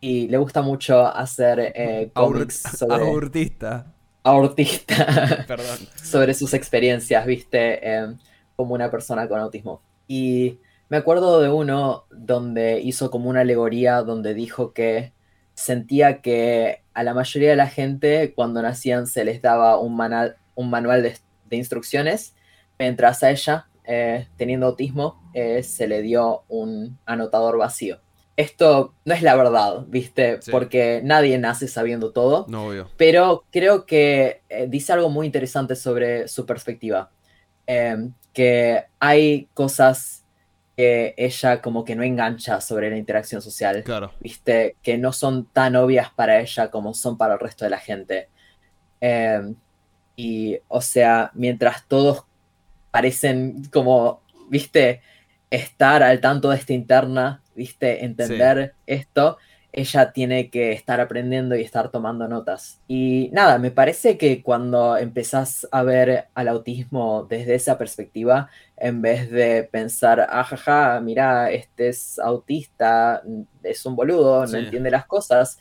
y le gusta mucho hacer cómics sobre... Autista. Autista. (laughs) (laughs) Perdón. sobre sus experiencias, ¿viste? Em, como una persona con autismo. Y me acuerdo de uno donde hizo como una alegoría donde dijo que sentía que a la mayoría de la gente cuando nacían se les daba un, un manual de, instrucciones, mientras a ella, eh, teniendo autismo, eh, se le dio un anotador vacío. Esto no es la verdad, ¿viste? Porque nadie nace sabiendo todo. No, obvio. Pero creo que eh, dice algo muy interesante sobre su perspectiva. Em, que hay cosas que ella como que no engancha sobre la interacción social. Claro. Viste, que no son tan obvias para ella como son para el resto de la gente. Y, o sea, mientras todos parecen como, viste, estar al tanto de esta interna, viste, entender esto, ella tiene que estar aprendiendo y estar tomando notas. Y nada, me parece que cuando empezás a ver al autismo desde esa perspectiva, en vez de pensar, ajaja, ah, mira, este es autista, es un boludo, no entiende las cosas,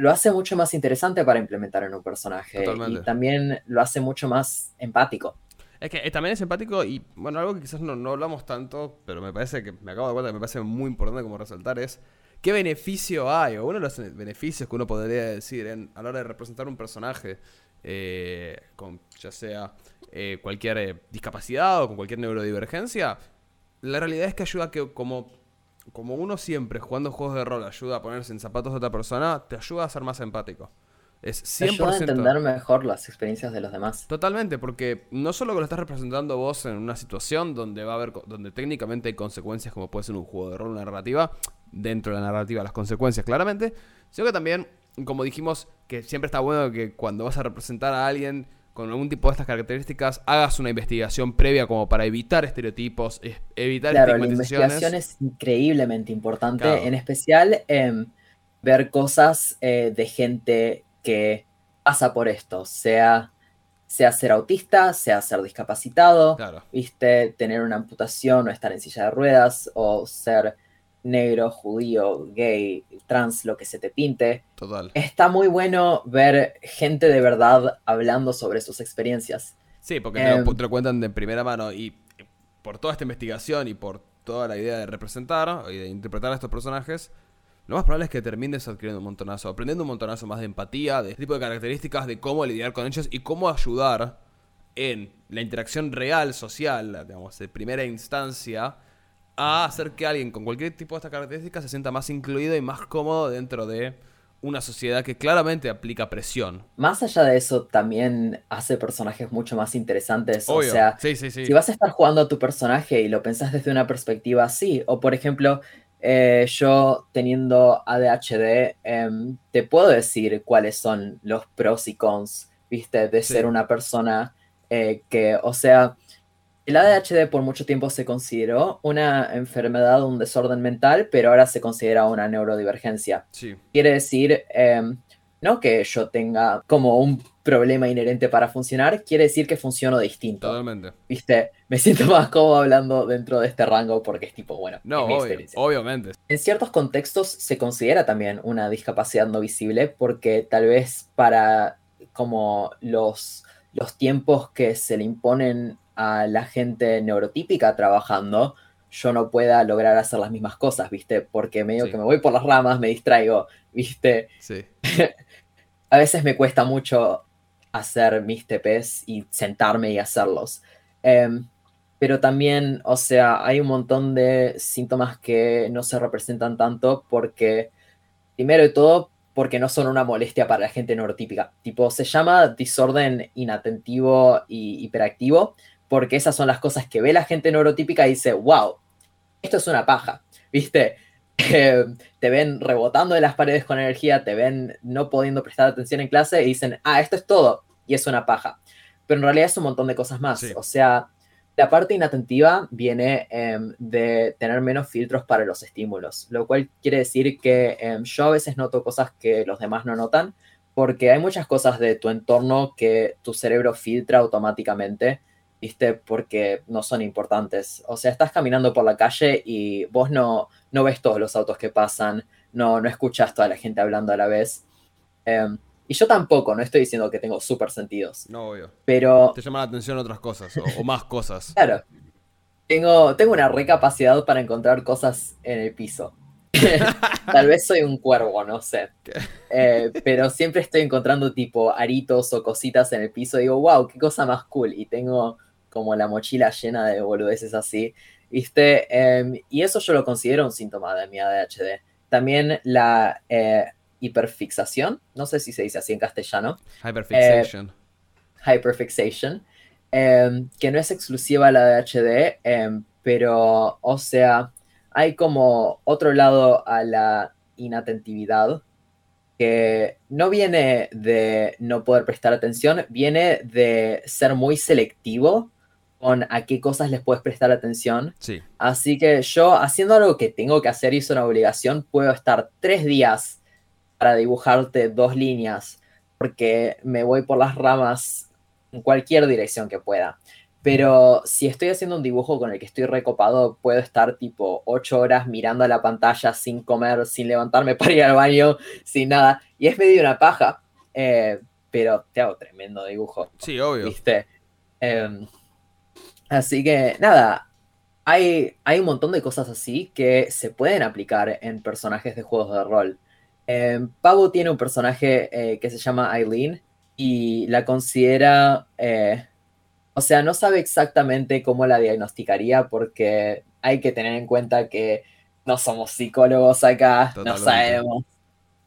lo hace mucho más interesante para implementar en un personaje. Y también lo hace mucho más empático. Es que eh, también es empático y, bueno, algo que quizás no, no hablamos tanto, pero me parece que me acabo de cuenta que me parece muy importante como resaltar es ¿Qué beneficio hay? O uno de los beneficios que uno podría decir a la hora de representar un personaje, eh, con ya sea eh, cualquier discapacidad o con cualquier neurodivergencia, la realidad es que ayuda a que como, como uno siempre jugando juegos de rol ayuda a ponerse en zapatos de otra persona, te ayuda a ser más empático. Es 100%. Ayuda a entender mejor las experiencias de los demás. Totalmente, porque no solo que lo estás representando vos en una situación donde va a haber, donde técnicamente hay consecuencias como puede ser un juego de rol, una narrativa, dentro de la narrativa las consecuencias claramente, sino que también, como dijimos, que siempre está bueno que cuando vas a representar a alguien con algún tipo de estas características, hagas una investigación previa como para evitar estereotipos, evitar claro, la investigación es increíblemente importante, en especial eh, ver cosas eh, de gente que pasa por esto, sea, sea ser autista, sea ser discapacitado, viste, tener una amputación o estar en silla de ruedas, o ser negro, judío, gay, trans, lo que se te pinte. Total. Está muy bueno ver gente de verdad hablando sobre sus experiencias. Sí, porque te, lo, em, cuentan de primera mano y por toda esta investigación y por toda la idea de representar y de interpretar a estos personajes, lo más probable es que termines adquiriendo un montonazo, aprendiendo un montonazo más de empatía, de este tipo de características, de cómo lidiar con ellos y cómo ayudar en la interacción real, social, digamos, de primera instancia, a hacer que alguien con cualquier tipo de estas características se sienta más incluido y más cómodo dentro de una sociedad que claramente aplica presión. Más allá de eso, también hace personajes mucho más interesantes. O sea, si vas a estar jugando a tu personaje y lo pensás desde una perspectiva así, o por ejemplo, eh, yo teniendo ADHD, em, te puedo decir cuáles son los pros y cons, viste, de ser una persona eh, que, o sea, el ADHD por mucho tiempo se consideró una enfermedad, un desorden mental, pero ahora se considera una neurodivergencia. Quiere decir, em, no que yo tenga como un problema inherente para funcionar, quiere decir que funciono distinto. Totalmente. Viste, me siento más cómodo hablando dentro de este rango porque es tipo, bueno, no, obviamente. En ciertos contextos se considera también una discapacidad no visible porque tal vez para como los, los tiempos que se le imponen a la gente neurotípica trabajando, yo no pueda lograr hacer las mismas cosas, ¿viste? Porque medio que me voy por las ramas, me distraigo, ¿viste? Sí. (laughs) a veces me cuesta mucho hacer mis TPs y sentarme y hacerlos. Em, pero también, o sea, hay un montón de síntomas que no se representan tanto porque, primero de todo, porque no son una molestia para la gente neurotípica. Tipo, se llama desorden inatentivo y hiperactivo, porque esas son las cosas que ve la gente neurotípica y dice, wow, esto es una paja, ¿viste? (laughs) te ven rebotando de las paredes con energía, te ven no pudiendo prestar atención en clase y dicen, ah, esto es todo, y es una paja. Pero en realidad es un montón de cosas más. O sea, la parte inatentiva viene em, de tener menos filtros para los estímulos, lo cual quiere decir que em, yo a veces noto cosas que los demás no notan, porque hay muchas cosas de tu entorno que tu cerebro filtra automáticamente, ¿viste? Porque no son importantes. O sea, estás caminando por la calle y vos no, no ves todos los autos que pasan, no, no escuchas toda la gente hablando a la vez. Em, y yo tampoco, no estoy diciendo que tengo súper sentidos. No, obvio. Pero... Te llama la atención otras cosas, o, más cosas. (laughs) Claro. Tengo, tengo una recapacidad para encontrar cosas en el piso. (laughs) Tal vez soy un cuervo, no sé. Eh, pero siempre estoy encontrando tipo aritos o cositas en el piso y digo, wow, qué cosa más cool. Y tengo como la mochila llena de boludeces así. ¿Viste? Em, y eso yo lo considero un síntoma de mi ADHD. También la eh, hiperfixación, no sé si se dice así en castellano. Hyperfixation. Eh, hyperfixation, em, que no es exclusiva a la ADHD, em, pero, o sea, hay como otro lado a la inatentividad que no viene de no poder prestar atención, viene de ser muy selectivo con a qué cosas les puedes prestar atención. Sí. Así que yo, haciendo algo que tengo que hacer y es una obligación, puedo estar tres días para dibujarte dos líneas, porque me voy por las ramas en cualquier dirección que pueda. Pero si estoy haciendo un dibujo con el que estoy recopado, puedo estar tipo ocho horas mirando a la pantalla sin comer, sin levantarme (laughs) para ir al baño, sin nada. Y es medio una paja, eh, pero te hago tremendo dibujo. Sí, obvio. ¿Viste? Em, así que nada, hay, hay un montón de cosas así que se pueden aplicar en personajes de juegos de rol. Eh, Pavo tiene un personaje eh, que se llama Eileen y la considera, eh, o sea, no sabe exactamente cómo la diagnosticaría porque hay que tener en cuenta que no somos psicólogos acá, no sabemos.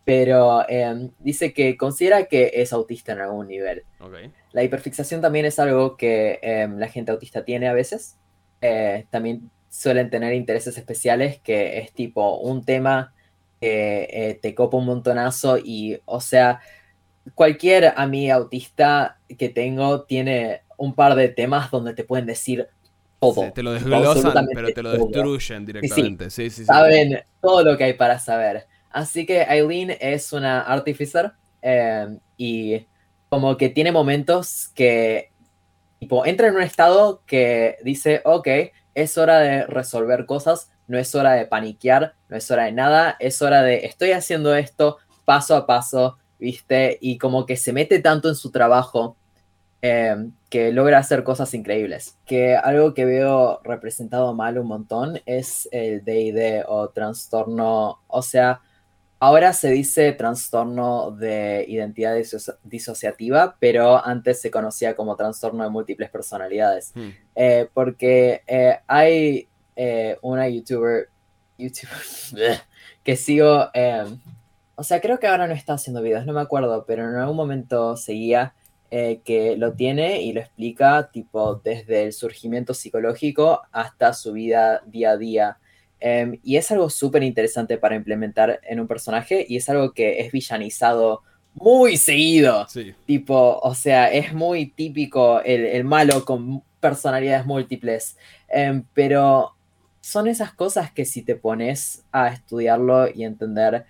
Pero em, dice que considera que es autista en algún nivel. La hiperfixación también es algo que em, la gente autista tiene a veces. también suelen tener intereses especiales, que es tipo un tema que eh, te copa un montonazo y, o sea, cualquier amiga autista que tengo tiene un par de temas donde te pueden decir todo. te lo desglosan, pero te lo destruyen directamente. Sí, sí, Saben todo lo que hay para saber. Así que Eileen es una artificer em, y como que tiene momentos que entra en un estado que dice, ok, es hora de resolver cosas, no es hora de paniquear, no es hora de nada, es hora de estoy haciendo esto paso a paso, ¿viste? Y como que se mete tanto en su trabajo em, que logra hacer cosas increíbles. Que algo que veo representado mal un montón es el DID o trastorno, o sea, ahora se dice trastorno de identidad disociativa, pero antes se conocía como trastorno de múltiples personalidades. Hmm. Eh, porque eh, hay eh, una youtuber, YouTuber que sigo, em, o sea, creo que ahora no está haciendo videos, no me acuerdo, pero en algún momento seguía que lo tiene y lo explica tipo desde el surgimiento psicológico hasta su vida día a día. Em, y es algo súper interesante para implementar en un personaje y es algo que es villanizado muy seguido. Tipo, o sea, es muy típico el, el malo con personalidades múltiples. Em, pero son esas cosas que si te pones a estudiarlo y entender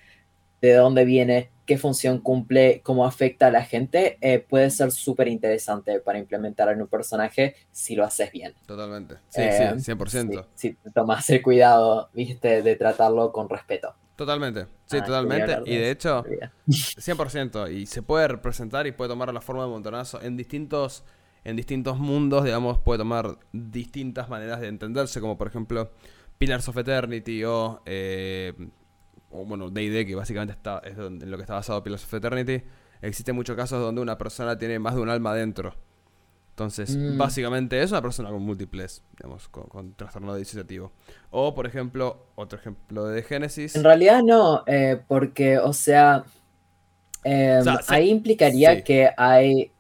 de dónde viene, qué función cumple, cómo afecta a la gente, eh, puede ser súper interesante para implementar en un personaje si lo haces bien. Totalmente. Sí, sí, 100%. Eh, si, tomas el cuidado, viste, de tratarlo con respeto. Totalmente, sí, ah, totalmente. Y de hecho, 100%. (laughs) Y se puede representar y puede tomar la forma de montonazo en distintos en distintos mundos, digamos, puede tomar distintas maneras de entenderse, como por ejemplo Pillars of Eternity o, eh, o bueno, D&D, que básicamente está, es en lo que está basado Pillars of Eternity. Existen muchos casos donde una persona tiene más de un alma dentro. Entonces, mm. básicamente es una persona con múltiples, digamos, con, trastorno disociativo. O, por ejemplo, otro ejemplo de Génesis. En realidad no, eh, porque, o sea, em, ahí implicaría que hay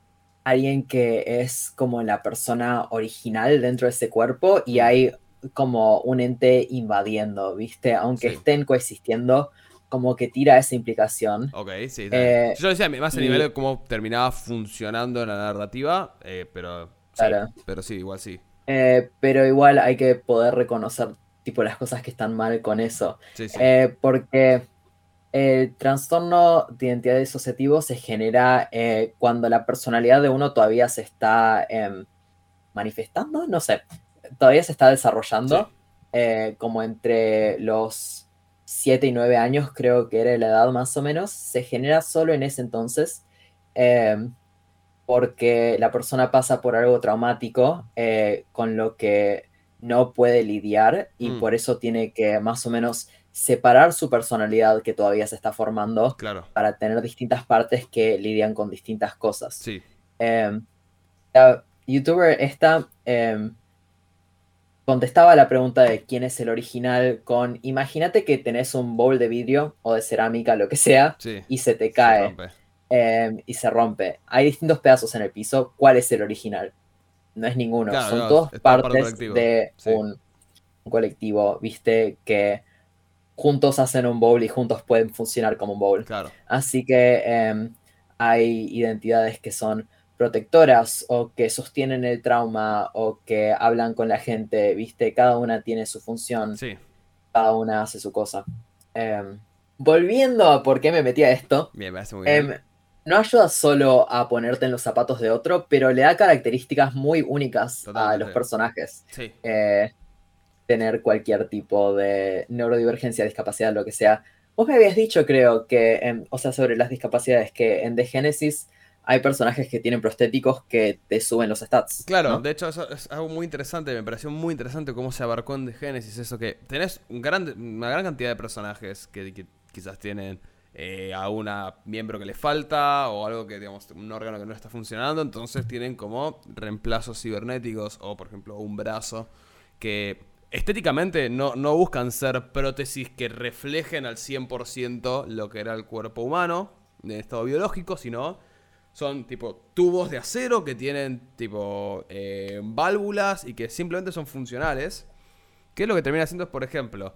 alguien que es como la persona original dentro de ese cuerpo y hay como un ente invadiendo, ¿viste? Aunque estén coexistiendo como que tira esa implicación. Ok, sí. Eh, Yo decía más a nivel de cómo terminaba funcionando la narrativa, eh, pero, sí, Claro. pero sí, igual sí. Eh, pero igual hay que poder reconocer tipo las cosas que están mal con eso. Sí, sí. Porque el trastorno de identidad disociativo se genera cuando la personalidad de uno todavía se está em, manifestando, no sé, todavía se está desarrollando, Sí. eh, como entre los 7 y 9 años, creo que era la edad más o menos, se genera solo en ese entonces, em, porque la persona pasa por algo traumático eh, con lo que no puede lidiar y Mm. por eso tiene que más o menos separar su personalidad que todavía se está formando Claro. para tener distintas partes que lidian con distintas cosas. Sí. La youtuber esta contestaba la pregunta de quién es el original con, imagínate que tenés un bowl de vidrio o de cerámica, lo que sea, Sí. y se te cae em, y se rompe. Hay distintos pedazos en el piso. ¿Cuál es el original? No es ninguno. Claro, Son no, parte partes colectivo. de Sí. un, un colectivo, viste, que juntos hacen un bowl y juntos pueden funcionar como un bowl. Claro. Así que em, hay identidades que son protectoras o que sostienen el trauma o que hablan con la gente, viste, cada una tiene su función, Sí. cada una hace su cosa. Em, volviendo a por qué me metí a esto, Bien, bien. Em, no ayuda solo a ponerte en los zapatos de otro, pero le da características muy únicas a los personajes. sí. Eh, tener cualquier tipo de neurodivergencia, discapacidad, lo que sea. Vos me habías dicho, creo, que, em, o sea, sobre las discapacidades, que en The Genesis hay personajes que tienen prostéticos que te suben los stats. Claro, ¿no? de hecho eso es algo muy interesante, me pareció muy interesante cómo se abarcó en The Genesis eso que tenés un gran, una gran cantidad de personajes que, que quizás tienen eh, a una miembro que le falta o algo que digamos un órgano que no está funcionando, entonces tienen como reemplazos cibernéticos o por ejemplo un brazo que estéticamente no, no buscan ser prótesis que reflejen al 100% lo que era el cuerpo humano en estado biológico, sino son tipo tubos de acero que tienen tipo eh, válvulas y que simplemente son funcionales. ¿Qué es lo que termina haciendo? Es, por ejemplo,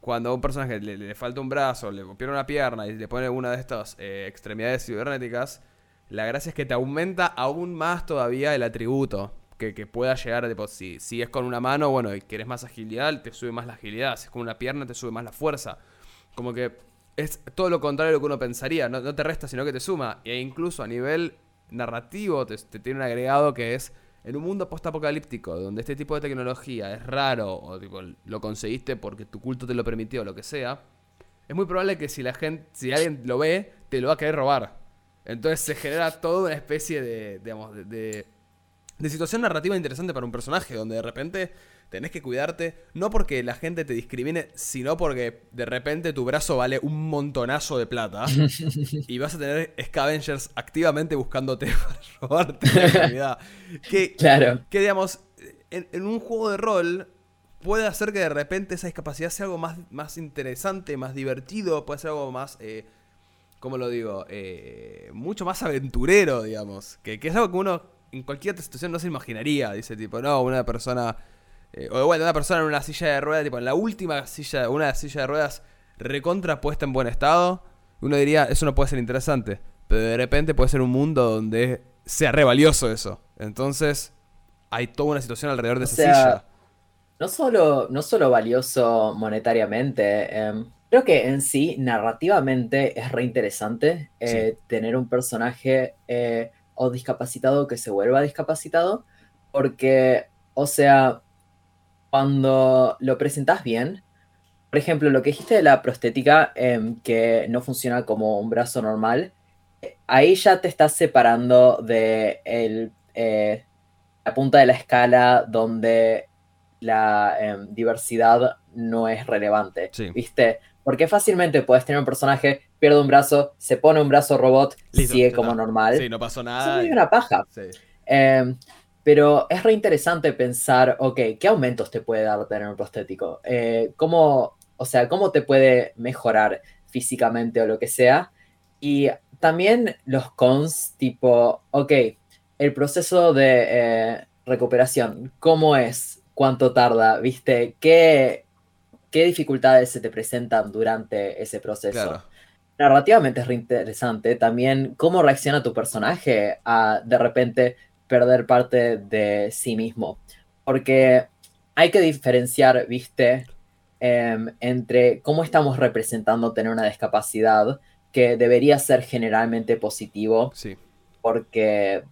cuando a un personaje le, falta un brazo, le pierde una pierna y le pone una de estas eh, extremidades cibernéticas, la gracia es que te aumenta aún más todavía el atributo. Que, que pueda llegar, tipo, si, si es con una mano, bueno, y quieres más agilidad, te sube más la agilidad. Si es con una pierna, te sube más la fuerza. Como que es todo lo contrario de lo que uno pensaría. No, te resta, sino que te suma. E incluso a nivel narrativo te, tiene un agregado que es en un mundo postapocalíptico, donde este tipo de tecnología es raro, o tipo, lo conseguiste porque tu culto te lo permitió, lo que sea, es muy probable que si la gente, si alguien lo ve, te lo va a querer robar. Entonces se genera toda una especie de, digamos, de, de, de situación narrativa interesante para un personaje, donde de repente tenés que cuidarte, no porque la gente te discrimine, sino porque de repente tu brazo vale un montonazo de plata (laughs) y vas a tener scavengers activamente buscándote (laughs) para robarte la realidad. Que, Claro. que digamos, en, en un juego de rol puede hacer que de repente esa discapacidad sea algo más, más interesante, más divertido, puede ser algo más, eh, ¿cómo lo digo? Eh, mucho más aventurero, digamos. Que, que es algo que uno en cualquier otra situación no se imaginaría. Dice tipo, no, una persona... eh, o bueno, una persona en una silla de ruedas, tipo en la última silla, una silla de ruedas recontra puesta en buen estado, uno diría, eso no puede ser interesante. Pero de repente puede ser un mundo donde sea re valioso eso. Entonces, hay toda una situación alrededor de O esa sea, silla. No solo, no solo valioso monetariamente, em, creo que en sí, narrativamente, es re interesante eh, tener un personaje eh, o discapacitado que se vuelva discapacitado, porque, o sea, cuando lo presentas bien, por ejemplo, lo que dijiste de la prostética, em, que no funciona como un brazo normal, ahí ya te estás separando de el, eh, la punta de la escala donde la em, diversidad no es relevante, Sí. ¿viste? Porque fácilmente puedes tener un personaje, pierde un brazo, se pone un brazo robot, Listo, sigue como normal. Sí, no pasó nada. medio una paja. Sí. Em, pero es re interesante pensar, ok, ¿qué aumentos te puede dar tener un prostético? Eh, ¿cómo, o sea, cómo te puede mejorar físicamente o lo que sea? Y también los cons, tipo, ok, el proceso de eh, recuperación, ¿cómo es? ¿Cuánto tarda? ¿Viste? ¿Qué, qué dificultades se te presentan durante ese proceso. Narrativamente es interesante también cómo reacciona tu personaje a de repente perder parte de sí mismo. Porque hay que diferenciar, viste, em, entre cómo estamos representando tener una discapacidad que debería ser generalmente positivo. Sí. Porque,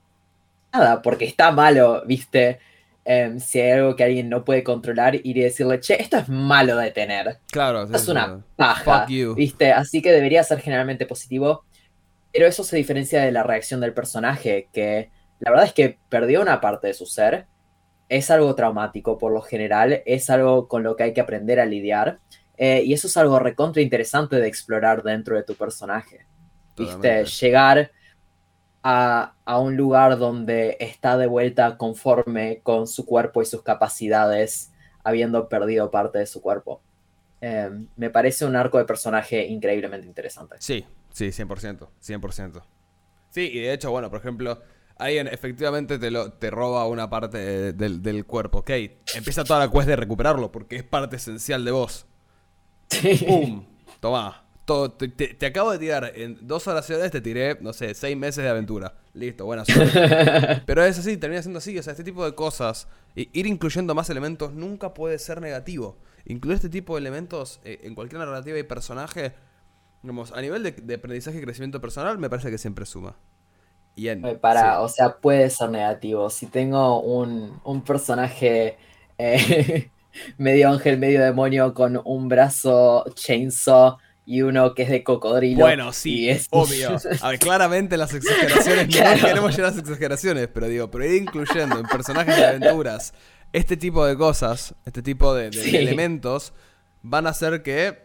nada, porque está malo, viste, em, si hay algo que alguien no puede controlar, ir y decirle, che, esto es malo de tener. Claro, es una paja, viste, así que debería ser generalmente positivo. Pero eso se diferencia de la reacción del personaje, que la verdad es que perdió una parte de su ser. Es algo traumático por lo general, es algo con lo que hay que aprender a lidiar. Eh, y eso es algo recontra interesante de explorar dentro de tu personaje. ¿Viste? Llegar a, un lugar donde está de vuelta conforme con su cuerpo y sus capacidades, habiendo perdido parte de su cuerpo. Em, me parece un arco de personaje increíblemente interesante. Sí, sí, 100%, 100%. Sí, y de hecho, bueno, por ejemplo, alguien efectivamente te, lo, te roba una parte del, cuerpo. Ok, empieza toda la quest de recuperarlo porque es parte esencial de vos. ¡Pum! Todo, te, acabo de tirar en dos oraciones, te tiré, no sé, seis meses de aventura. Listo, buena suerte. (laughs) Pero es así, termina siendo así. O sea, este tipo de cosas, ir incluyendo más elementos nunca puede ser negativo. Incluir este tipo de elementos eh, en cualquier narrativa y personaje, digamos, a nivel de aprendizaje y crecimiento personal, me parece que siempre suma. Para, o sea, puede ser negativo. Si tengo un, personaje eh, (laughs) medio ángel, medio demonio con un brazo chainsaw y uno que es de cocodrilo. Bueno, sí, es obvio. (laughs) A ver, claramente las exageraciones, no queremos llegar a las exageraciones, pero digo, pero ir incluyendo en personajes de aventuras este tipo de cosas, este tipo de, elementos, van a hacer que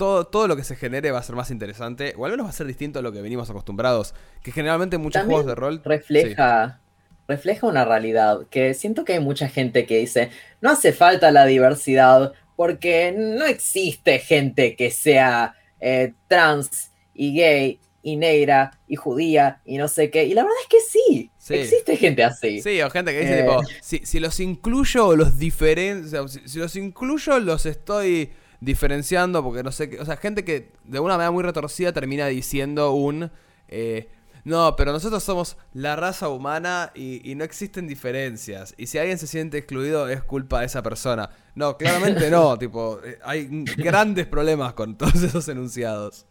todo, lo que se genere va a ser más interesante, o al menos va a ser distinto a lo que venimos acostumbrados, que generalmente muchos juegos de rol... Refleja, refleja una realidad, que siento que hay mucha gente que dice, no hace falta la diversidad porque no existe gente que sea eh, trans y gay y negra y judía y no sé qué. Y la verdad es que sí, existe gente así. Sí, o gente que dice, tipo, eh. si, los incluyo o los diferencio, si, los incluyo los estoy diferenciando, porque no sé qué. O sea, gente que de una manera muy retorcida termina diciendo un. Eh, no, pero nosotros somos la raza humana y, no existen diferencias. Y si alguien se siente excluido es culpa de esa persona. No, claramente no. (laughs) tipo, eh, hay grandes problemas con todos esos enunciados.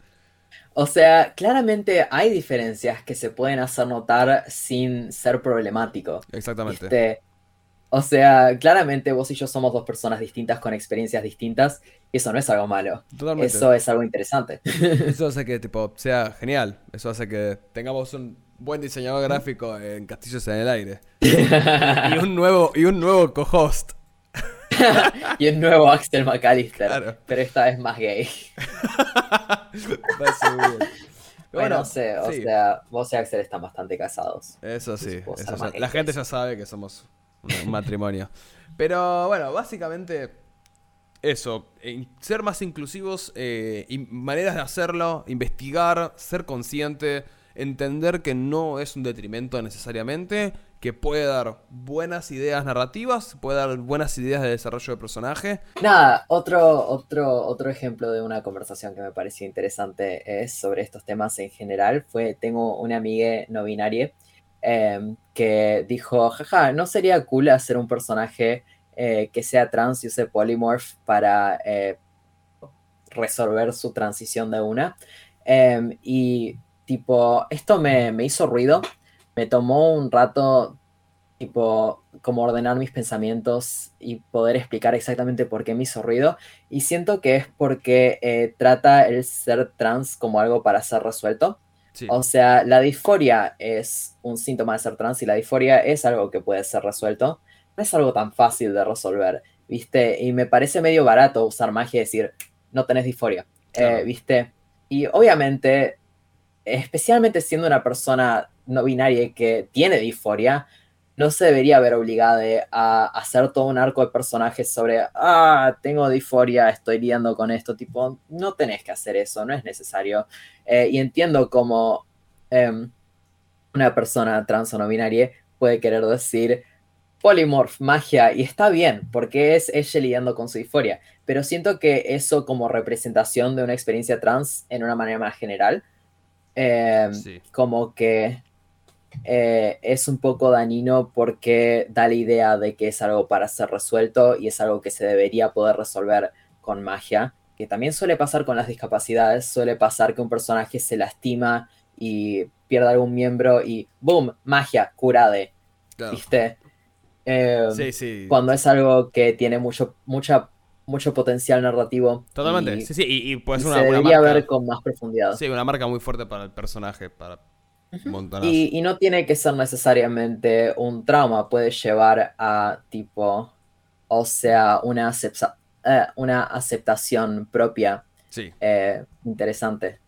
O sea, claramente hay diferencias que se pueden hacer notar sin ser problemático. Exactamente. Este, o sea, claramente vos y yo somos dos personas distintas con experiencias distintas. Eso no es algo malo. Totalmente. Eso es algo interesante. (laughs) Eso hace que tipo sea genial. Eso hace que tengamos un buen diseñador gráfico en Castillos en el Aire. (laughs) y un nuevo, y un nuevo co-host. (laughs) y un nuevo Axel McAllister. Pero esta vez más gay. bueno, no sé, o sea, vos y Axel están bastante casados. Eso sí. La gente ya sabe que somos un matrimonio. Pero bueno, básicamente eso, ser más inclusivos, eh, maneras de hacerlo, investigar, ser consciente, entender que no es un detrimento necesariamente, que puede dar buenas ideas narrativas, puede dar buenas ideas de desarrollo de personaje. Nada, otro, otro, otro ejemplo de una conversación que me pareció interesante es sobre estos temas en general. Fue, tengo una amiga no binaria Em, que dijo, jaja, ¿no sería cool hacer un personaje eh, que sea trans y use polymorph para eh, resolver su transición de una? Em, y tipo, esto me, me, hizo ruido, me tomó un rato, tipo, como ordenar mis pensamientos y poder explicar exactamente por qué me hizo ruido. Y siento que es porque eh, trata el ser trans como algo para ser resuelto. O sea, la disforia es un síntoma de ser trans y la disforia es algo que puede ser resuelto. No es algo tan fácil de resolver, ¿viste? Y me parece medio barato usar magia y decir, no tenés disforia, eh, ¿viste? Y obviamente, especialmente siendo una persona no binaria que tiene disforia, no se debería ver obligada a hacer todo un arco de personajes sobre, ah, tengo disforia, estoy lidiando con esto, tipo, no tenés que hacer eso, no es necesario. Eh, y entiendo cómo em, una persona trans o no binaria puede querer decir, polymorph, magia, y está bien, porque es ella lidiando con su disforia, pero siento que eso como representación de una experiencia trans en una manera más general, eh, Sí. como que eh, es un poco dañino porque da la idea de que es algo para ser resuelto y es algo que se debería poder resolver con magia, que también suele pasar con las discapacidades, suele pasar que un personaje se lastima y pierde algún miembro y ¡boom! Magia, curade, Claro. ¿viste? Eh, Sí, sí. Cuando es algo que tiene mucho, mucha, mucho potencial narrativo. Totalmente. y- Sí, sí. Y, y puede y ser se una debería marca. ver con más profundidad. Sí, una marca muy fuerte para el personaje, para Y, y no tiene que ser necesariamente un trauma, puede llevar a tipo, o sea, una, acepta- eh, una aceptación propia Sí, eh, interesante.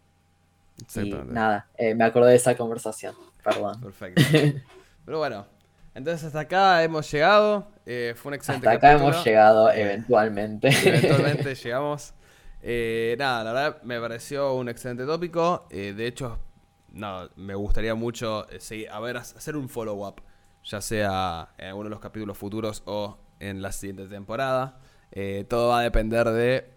Y nada, eh, me acordé de esa conversación, perdón. Perfecto. (laughs) Pero bueno, entonces hasta acá hemos llegado. eh, fue un excelente Hasta acá capítulo. hemos llegado Eh, eventualmente. Eventualmente (laughs) llegamos. Eh, nada, la verdad me pareció un excelente tópico. eh, de hecho, no, me gustaría mucho eh, a ver, hacer un follow-up, ya sea en alguno de los capítulos futuros o en la siguiente temporada. Eh, todo va a depender de,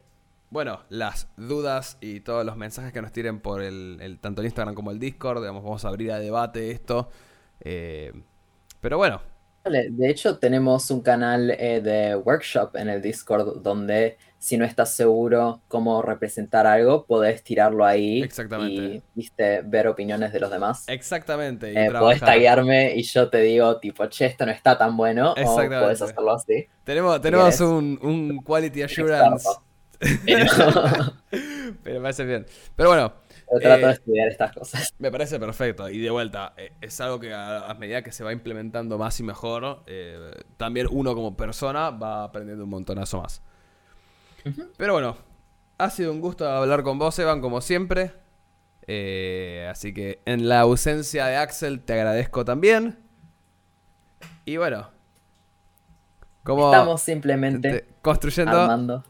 bueno, las dudas y todos los mensajes que nos tiren por el, tanto el Instagram como el Discord. Digamos, vamos a abrir a debate esto. Eh, pero bueno, De hecho, tenemos un canal eh, de workshop en el Discord donde si no estás seguro cómo representar algo, podés tirarlo ahí Exactamente. y viste, ver opiniones de los demás. exactamente. y Eh, podés taguearme y yo te digo, tipo, che, esto no está tan bueno, o podés hacerlo así. Tenemos, tenemos un, un quality assurance. Pero, (laughs) Pero me parece bien. Pero bueno, pero trato Eh, de estudiar estas cosas. me parece perfecto. Y de vuelta, eh, es algo que a, a medida que se va implementando más y mejor, eh, también uno como persona va aprendiendo un montonazo más. Pero bueno, ha sido un gusto hablar con vos, Evan, como siempre. Eh, así que en la ausencia de Axel te agradezco también. Y bueno, como Estamos simplemente te- construyendo armando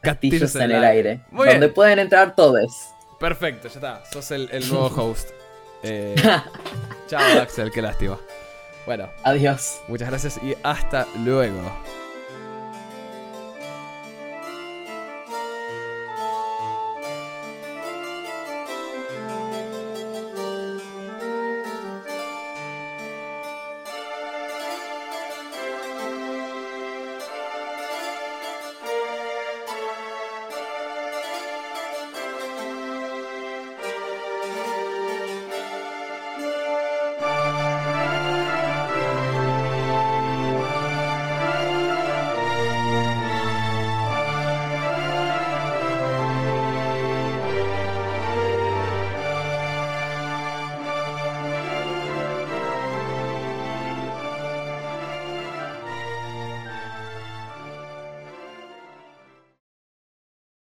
castillos en el aire, donde pueden entrar todos. Perfecto, ya está. Sos el, el nuevo (laughs) host. Eh, (laughs) chao, Axel, qué lástima. Bueno, Adiós. muchas gracias y hasta luego.